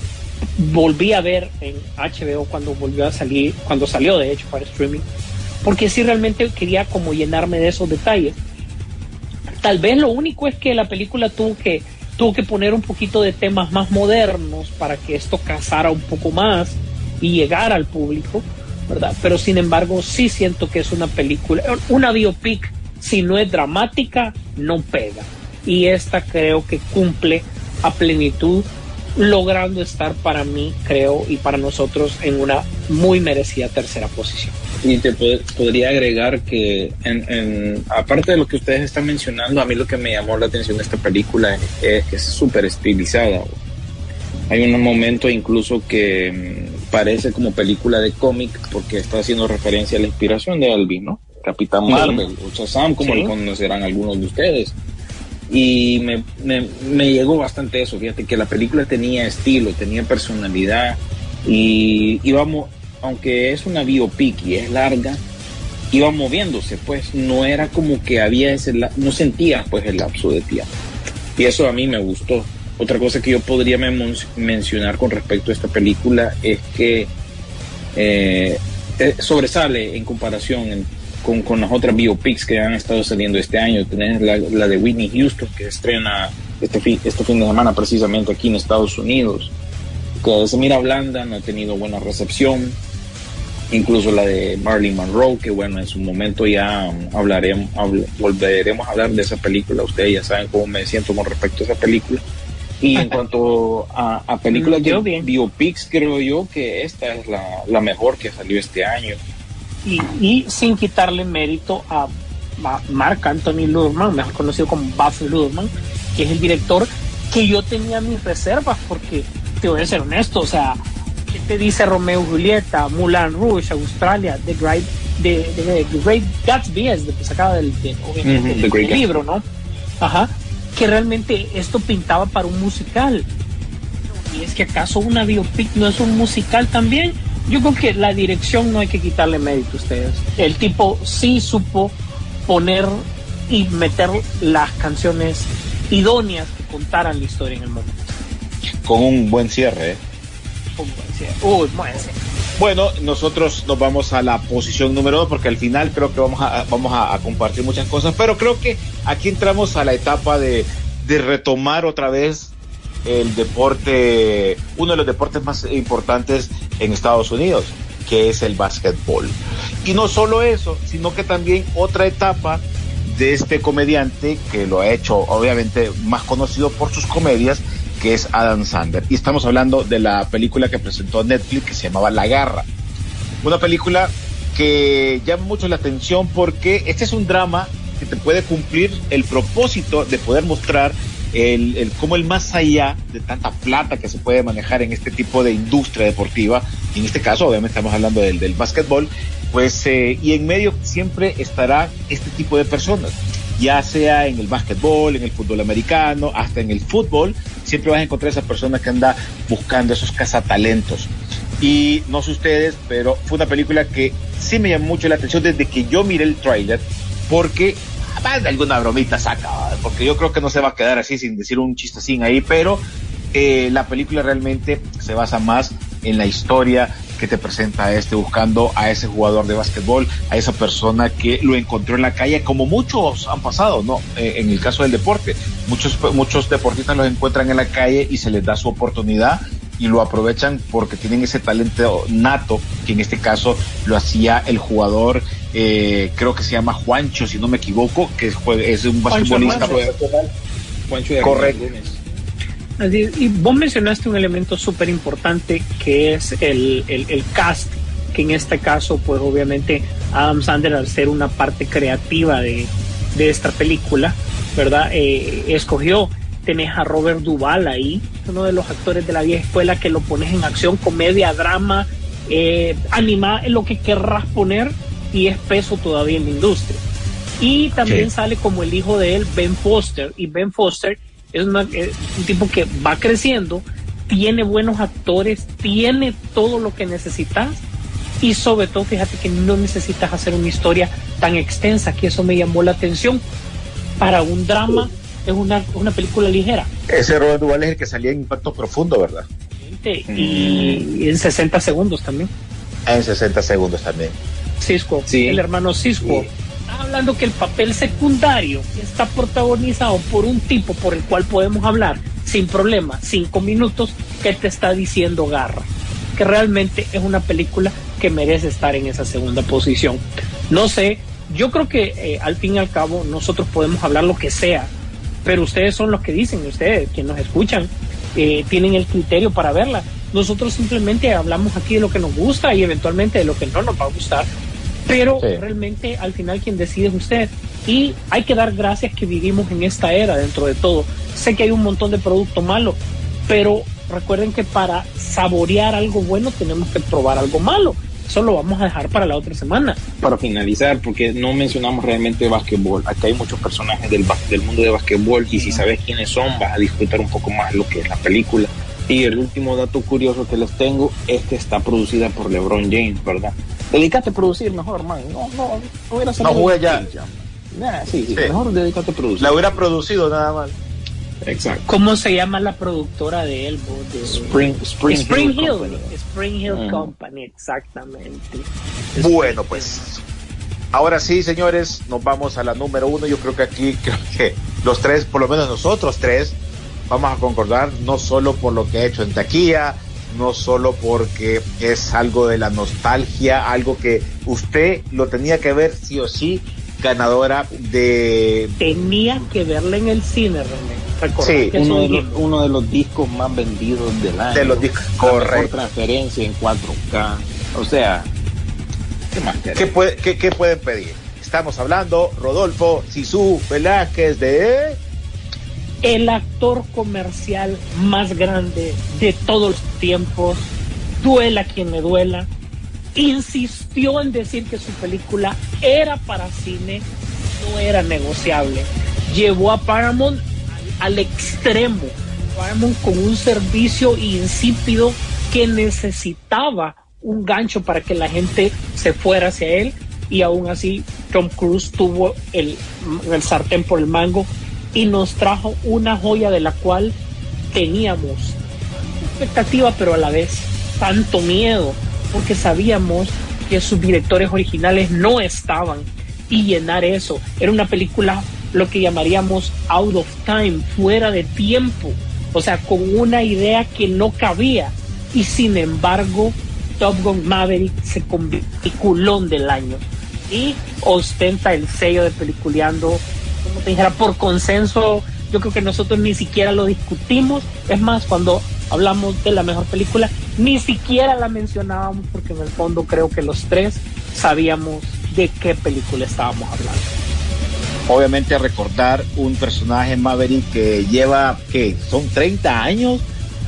volví a ver en HBO cuando volvió a salir, cuando salió de hecho para streaming, porque sí realmente quería como llenarme de esos detalles. Tal vez lo único es que la película tuvo que, tuvo que poner un poquito de temas más modernos para que esto casara un poco más y llegara al público, ¿verdad? Pero sin embargo sí siento que es una película, una biopic, si no es dramática, no pega. Y esta creo que cumple a plenitud logrando estar para mí, creo, y para nosotros en una muy merecida tercera posición. Y te podría agregar que, aparte de lo que ustedes están mencionando, a mí lo que me llamó la atención de esta película es que es súper estilizada. Hay un momento incluso que mm, parece como película de cómic porque está haciendo referencia a la inspiración de Elvis, ¿no? Capitán Marvel o Shazam, como lo conocerán algunos de ustedes y me, me, llegó bastante eso, fíjate que la película tenía estilo, tenía personalidad y íbamos, aunque es una biopic y es larga, iba moviéndose, pues no era como que había ese, no sentía pues el lapso de tiempo. Y eso a mí me gustó. Otra cosa que yo podría mencionar con respecto a esta película es que eh, eh, sobresale en comparación con, las otras biopics que han estado saliendo este año. Tenés la, de Whitney Houston que estrena este fin, este fin de semana precisamente aquí en Estados Unidos, que se mira blanda, no ha tenido buena recepción. Incluso la de Marilyn Monroe, que bueno, en su momento ya hablaremos, volveremos a hablar de esa película. Ustedes ya saben cómo me siento con respecto a esa película. Y en cuanto a, a películas de biopics, creo yo que esta es la, la mejor que salió este año. Y, sin quitarle mérito a, Mark Anthony Luhrmann, mejor conocido como Buff Luhrmann, que es el director que yo tenía mis reservas, porque te voy a ser honesto, o sea, ¿qué te dice Romeo y Julieta, Mulan Rouge, Australia, The Great, the, Great Gatsby, es de, sacada del, del libro, ¿no? Ajá, que realmente esto pintaba para un musical. ¿Y es que acaso una biopic no es un musical también? yo creo que la dirección no hay que quitarle mérito a ustedes. El tipo sí supo poner y meter las canciones idóneas que contaran la historia en el momento. Con un buen cierre, ¿eh? Un buen cierre. Uy, buen cierre. Bueno, nosotros nos vamos a la posición número dos porque al final creo que vamos a, vamos a, compartir muchas cosas, pero creo que aquí entramos a la etapa de, de retomar otra vez el deporte, uno de los deportes más importantes en Estados Unidos, que es el básquetbol. Y no solo eso, sino que también otra etapa de este comediante que lo ha hecho obviamente más conocido por sus comedias, que es Adam Sandler. Y estamos hablando de la película que presentó Netflix que se llamaba La Garra. Una película que llama mucho la atención porque este es un drama que te puede cumplir el propósito de poder mostrar el, el cómo el más allá de tanta plata que se puede manejar en este tipo de industria deportiva, y en este caso obviamente estamos hablando del, del básquetbol, pues eh, y en medio siempre estará este tipo de personas, ya sea en el básquetbol, en el fútbol americano, hasta en el fútbol, siempre vas a encontrar esa persona que anda buscando esos cazatalentos. Y no sé ustedes, pero fue una película que sí me llamó mucho la atención desde que yo miré el tráiler, porque de alguna bromita saca, porque yo creo que no se va a quedar así sin decir un chistecín ahí, pero eh, la película realmente se basa más en la historia que te presenta este buscando a ese jugador de básquetbol, a esa persona que lo encontró en la calle, como muchos han pasado, ¿no? Eh, en el caso del deporte, muchos, muchos deportistas los encuentran en la calle y se les da su oportunidad y lo aprovechan porque tienen ese talento nato, que en este caso lo hacía el jugador, eh, creo que se llama Juancho, si no me equivoco, que es, es un basquetbolista profesional. Juancho de Correcto. Así es. Y vos mencionaste un elemento súper importante que es el, el, el cast, que en este caso, pues obviamente Adam Sandler al ser una parte creativa de, de esta película, ¿verdad? Eh, escogió, tenés a Robert Duvall ahí, uno de los actores de la vieja escuela que lo pones en acción, comedia, drama, eh, anima, lo que querrás poner y es peso todavía en la industria. Y también Sí. sale como el hijo de él, Ben Foster, y Ben Foster es una- eh, un tipo que va creciendo, tiene buenos actores, tiene todo lo que necesitas y sobre todo fíjate que no necesitas hacer una historia tan extensa, que eso me llamó la atención. Para un drama es una, una película ligera Ese Robert Duvall es el que salía en Impacto Profundo, ¿verdad? y, en 60 segundos también. En 60 segundos también. Cisco, Sí. el hermano Cisco. Sí. Hablando que el papel secundario está protagonizado por un tipo por el cual podemos hablar sin problema, cinco minutos, que te está diciendo garra. Que realmente es una película que merece estar en esa segunda posición. No sé, yo creo que eh, al fin y al cabo nosotros podemos hablar lo que sea, pero ustedes son los que dicen, ustedes, quienes nos escuchan, eh, tienen el criterio para verla. Nosotros simplemente hablamos aquí de lo que nos gusta y eventualmente de lo que no nos va a gustar, pero Sí. realmente al final quien decide es usted. Y hay que dar gracias que vivimos en esta era dentro de todo. Sé que hay un montón de producto malo, pero recuerden que para saborear algo bueno tenemos que probar algo malo. Eso lo vamos a dejar para la otra semana. Para finalizar, porque no mencionamos realmente básquetbol. Acá hay muchos personajes del, del mundo de básquetbol y si sabes quiénes son, vas a disfrutar un poco más lo que es la película. Y el último dato curioso que les tengo es que está producida por LeBron James, ¿verdad? Dedícate a producir mejor, man. No, no, no hubiera salido jugué en ya. Nah, sí, sí, Sí. mejor dedícate a producir. La hubiera producido nada más. Exacto. ¿Cómo se llama la productora de él? De- Spring, Spring, Spring Hill Hill, Company. Spring Hill. Company, exactamente. Bueno, pues. Ahora sí, señores, nos vamos a la número uno. Yo creo que aquí, creo que los tres, por lo menos nosotros tres, vamos a concordar, no solo por lo que ha hecho en taquilla, no solo porque es algo de la nostalgia, algo que usted lo tenía que ver sí o sí, ganadora de... Tenía que verla en el cine, René. Sí, Uno un de, los, uno de los discos más vendidos del año. De los discos, La mejor correcto. transferencia en 4K. O sea, ¿qué más? ¿Qué, puede- qué- qué pueden pedir? Estamos hablando, Rodolfo Sisu Velázquez de... el actor comercial más grande de todos los tiempos, duela quien le duela, insistió en decir que su película era para cine, no era negociable. Llevó a Paramount al, al extremo, Paramount con un servicio insípido que necesitaba un gancho para que la gente se fuera hacia él y aún así Tom Cruise tuvo el, el sartén por el mango y nos trajo una joya de la cual teníamos expectativa, pero a la vez tanto miedo, porque sabíamos que sus directores originales no estaban y llenar eso. Era una película lo que llamaríamos out of time, fuera de tiempo, o sea, con una idea que no cabía. Y sin embargo, Top Gun Maverick se convirtió en peliculón del año y ostenta el sello de peliculeando, como te dijera, por consenso. Yo creo que nosotros ni siquiera lo discutimos. Es más, cuando hablamos de la mejor película, ni siquiera la mencionábamos porque en el fondo creo que los tres sabíamos de qué película estábamos hablando. obviamente recordar un personaje Maverick que lleva, que son 30 años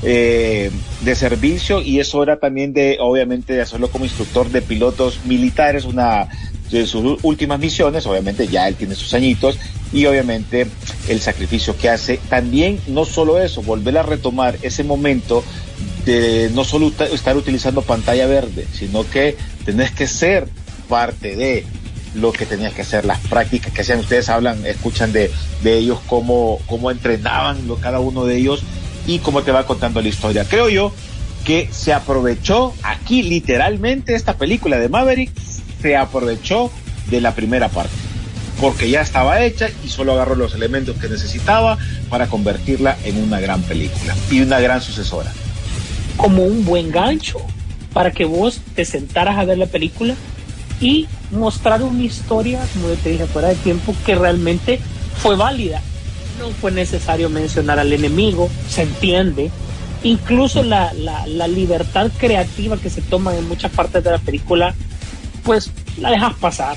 eh, de servicio y es hora también de, obviamente, de hacerlo como instructor de pilotos militares, una de sus últimas misiones, obviamente ya él tiene sus añitos y obviamente el sacrificio que hace. También no solo eso, volver a retomar ese momento de no solo estar utilizando pantalla verde, sino que tenés que ser parte de lo que tenías que hacer, las prácticas que hacían. Ustedes hablan, escuchan de, de ellos, cómo, cómo entrenaban lo, cada uno de ellos y cómo te va contando la historia. Creo yo que se aprovechó aquí literalmente esta película de Maverick, se aprovechó de la primera parte, porque ya estaba hecha y solo agarró los elementos que necesitaba para convertirla en una gran película y una gran sucesora. como un buen gancho para que vos te sentaras a ver la película y mostrar una historia, como te dije, fuera de tiempo, que realmente fue válida. No fue necesario mencionar al enemigo, se entiende. Incluso la, la, la libertad creativa que se toma en muchas partes de la película, pues la dejas pasar.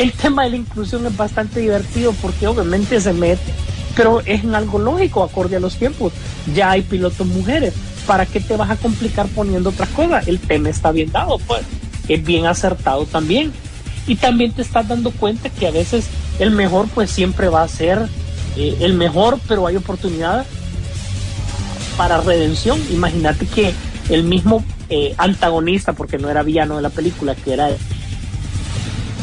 El tema de la inclusión es bastante divertido porque obviamente se mete, pero es en algo lógico, acorde a los tiempos. Ya hay pilotos mujeres. ¿Para qué te vas a complicar poniendo otras cosas? El tema está bien dado, pues. Es bien acertado también. Y también te estás dando cuenta que a veces el mejor, pues siempre va a ser eh, el mejor, pero hay oportunidad para redención. Imagínate que el mismo eh, antagonista, porque no era villano de la película, que era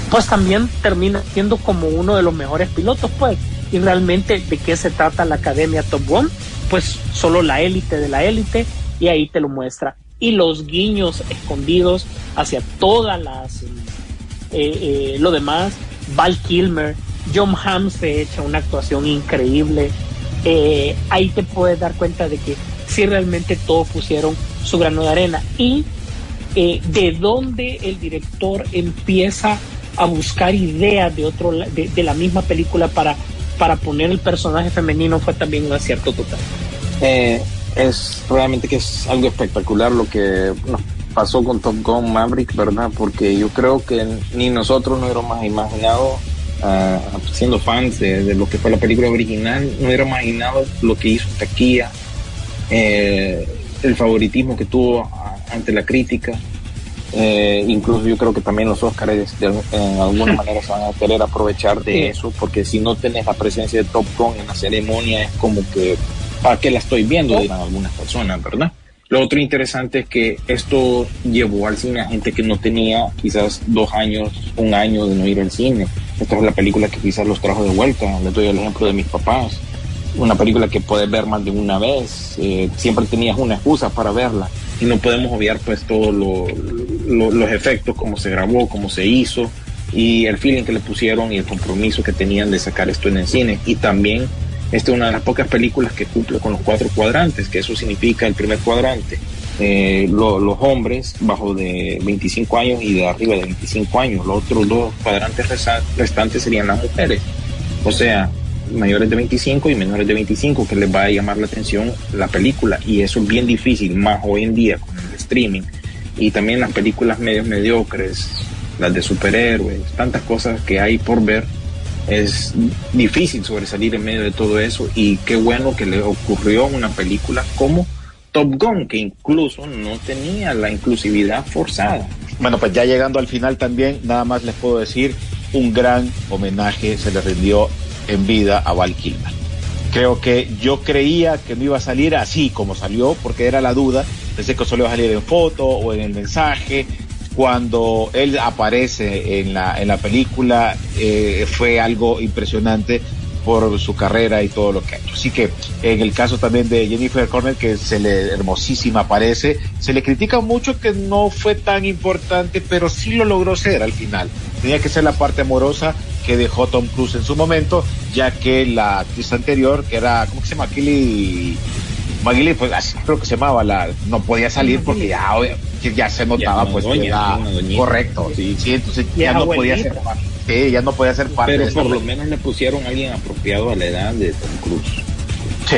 pues también termina siendo como uno de los mejores pilotos, pues. Y realmente, ¿de qué se trata la Academia Top One? Pues solo la élite de la élite, y ahí te lo muestra. Y los guiños escondidos hacia todas las. Eh, eh, lo demás, Val Kilmer, John Hamm se echa una actuación increíble. Eh, ahí te puedes dar cuenta de que sí realmente todos pusieron su grano de arena. Y de dónde el director empieza a buscar ideas de otro de, de, la misma película para, para poner el personaje femenino fue también un acierto total. Eh, es realmente que es algo espectacular lo que nos pasó con Top Gun Maverick, ¿verdad? Porque yo creo que ni nosotros no hubiéramos imaginado, uh, siendo fans de, de, lo que fue la película original, no hubiéramos imaginado lo que hizo Taquilla, eh, el favoritismo que tuvo ante la crítica, eh, incluso yo creo que también los Oscars de, en alguna manera se van a querer aprovechar de eso, porque si no tenés la presencia de Top Gun en la ceremonia, es como que, ¿para qué la estoy viendo? Dirán algunas personas, ¿verdad? Lo otro interesante es que esto llevó al cine a gente que no tenía quizás dos años, un año de no ir al cine. Esta es la película que quizás los trajo de vuelta. Les doy el ejemplo de mis papás. Una película que puedes ver más de una vez. Eh, siempre tenías una excusa para verla y no podemos obviar pues todos lo, lo, los efectos, cómo se grabó, cómo se hizo y el feeling que le pusieron y el compromiso que tenían de sacar esto en el cine. Y también esta es una de las pocas películas que cumple con los cuatro cuadrantes, que eso significa el primer cuadrante, eh, lo, los hombres bajo de 25 años y de arriba de 25 años, los otros dos cuadrantes restantes serían las mujeres, o sea, mayores de 25 y menores de 25 que les va a llamar la atención la película. Y eso es bien difícil más hoy en día con el streaming. Y también las películas medios mediocres las de superhéroes tantas cosas que hay por ver es difícil sobresalir en medio de todo eso. Y qué bueno que le ocurrió una película como Top Gun que incluso no tenía la inclusividad forzada. Bueno pues ya llegando al final también nada más les puedo decir un gran homenaje se le rindió en vida a Val Kilmer. Creo que yo creía que no iba a salir así como salió, porque era la duda. Pensé que solo iba a salir en foto o en el mensaje. Cuando él aparece en la, en la película, eh, fue algo impresionante por su carrera y todo lo que ha hecho. Así que en el caso también de Jennifer Corner, que se le hermosísima aparece, se le critica mucho que no fue tan importante, pero sí lo logró ser al final. Tenía que ser la parte amorosa que dejó Tom Cruise en su momento, ya que la actriz anterior, que era, ¿cómo se llama? Kelly Magili, pues así creo que se llamaba, la, no podía salir porque ya, ya se notaba ya pues doña, que era correcto, sí, sí, entonces ya no podía ser parte, sí, ya no podía ser parte Pero de por lo menos le pusieron a alguien apropiado a la edad de Tom Cruise. Sí,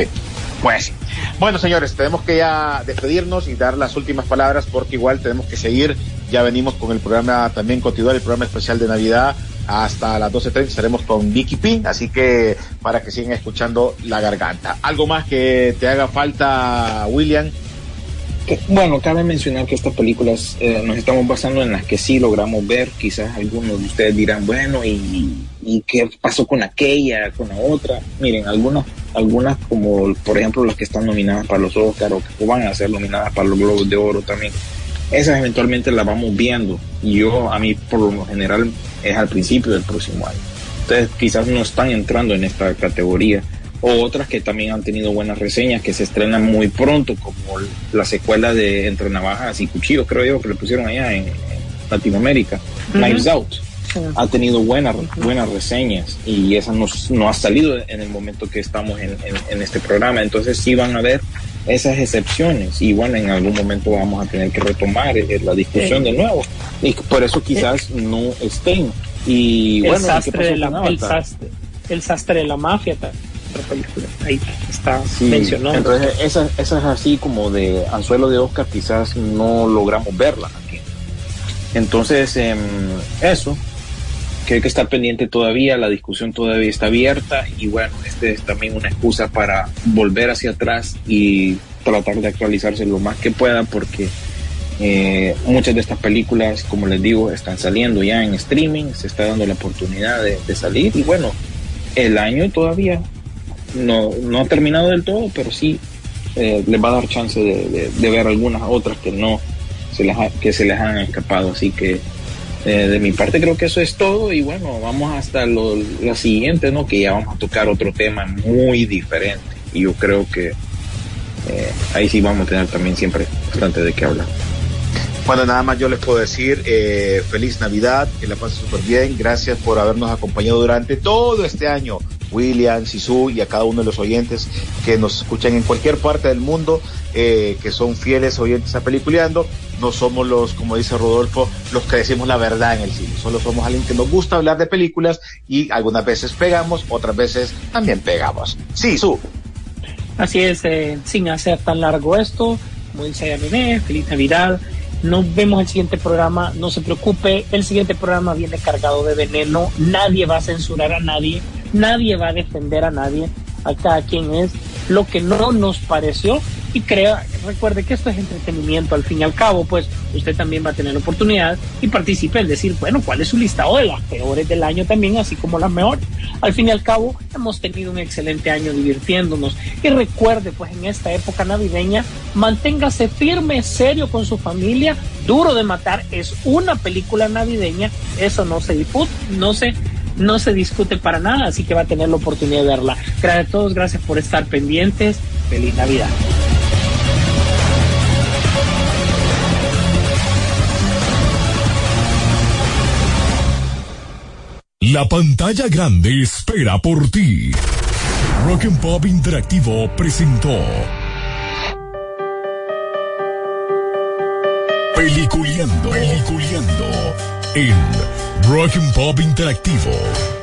pues. Bueno, señores, tenemos que ya despedirnos y dar las últimas palabras porque igual tenemos que seguir. Ya venimos con el programa, también continuar el programa especial de Navidad hasta las 12.30 estaremos con Vicky Pin, así que para que sigan escuchando La Garganta. ¿Algo más que te haga falta, William? Bueno, cabe mencionar que estas películas eh, nos estamos basando en las que sí logramos ver. Quizás algunos de ustedes dirán, bueno, ¿y, y qué pasó con aquella, con la otra? Miren, algunas, algunas como por ejemplo las que están nominadas para los Oscar o que van a ser nominadas para los Globos de Oro también. Esas eventualmente las vamos viendo. Y yo, a mí, por lo general, es al principio del próximo año. Entonces, quizás no están entrando en esta categoría. O otras que también han tenido buenas reseñas, que se estrenan muy pronto, como la secuela de Entre Navajas y Cuchillos, creo yo, que le pusieron allá en, en Latinoamérica, uh -huh. Knives Out. Sí. Ha tenido buenas, buenas reseñas y esa no, no, ha salido en el momento que estamos en, en, en, este programa. Entonces sí van a ver esas excepciones. Y bueno, en algún momento vamos a tener que retomar eh, la discusión de nuevo. Y por eso quizás no estén. Y el bueno, sastre de la, el, sastre, el sastre de la mafia película. Ahí está Sí, mencionado. Entonces, esas, esas así como de anzuelo de Oscar, quizás no logramos verla aquí. Entonces, em, eso, que hay que estar pendiente todavía, la discusión todavía está abierta y bueno, este es también una excusa para volver hacia atrás y tratar de actualizarse lo más que pueda porque eh, muchas de estas películas, como les digo, están saliendo ya en streaming, se está dando la oportunidad de, salir y bueno, el año todavía no, no ha terminado del todo, pero sí eh, les va a dar chance de ver algunas otras que no se les ha- que se les han escapado. Así que eh, de mi parte creo que eso es todo y bueno, vamos hasta lo, la siguiente, ¿no? Que ya vamos a tocar otro tema muy diferente y yo creo que eh, ahí sí vamos a tener también siempre bastante de qué hablar. Bueno, nada más yo les puedo decir eh, feliz Navidad, que la pasen súper bien. Gracias por habernos acompañado durante todo este año. William, Sisu y a cada uno de los oyentes que nos escuchan en cualquier parte del mundo, eh, que son fieles oyentes a Peliculeando. No somos los, como dice Rodolfo, los que decimos la verdad en el cine. Solo somos alguien que nos gusta hablar de películas y algunas veces pegamos, otras veces también pegamos. Sisu. Así es, eh, sin hacer tan largo esto, como dice feliz Navidad. Nos vemos el siguiente programa, no se preocupe, el siguiente programa viene cargado de veneno, nadie va a censurar a nadie, nadie va a defender a nadie, a cada quien es lo que no nos pareció y crea, recuerde que esto es entretenimiento al fin y al cabo, pues usted también va a tener oportunidad y participe en decir, bueno, cuál es su listado de las peores del año también, así como las mejores. Al fin y al cabo, hemos tenido un excelente año divirtiéndonos y recuerde, pues en esta época navideña, manténgase firme, serio con su familia. Duro de matar es una película navideña, eso no se discute, no se no se discute para nada, así que va a tener la oportunidad de verla. Gracias a todos, gracias por estar pendientes. Feliz Navidad. La pantalla grande espera por ti. Rock and Pop Interactivo presentó Peliculeando, Peliculeando en Rock and Pop Interactivo.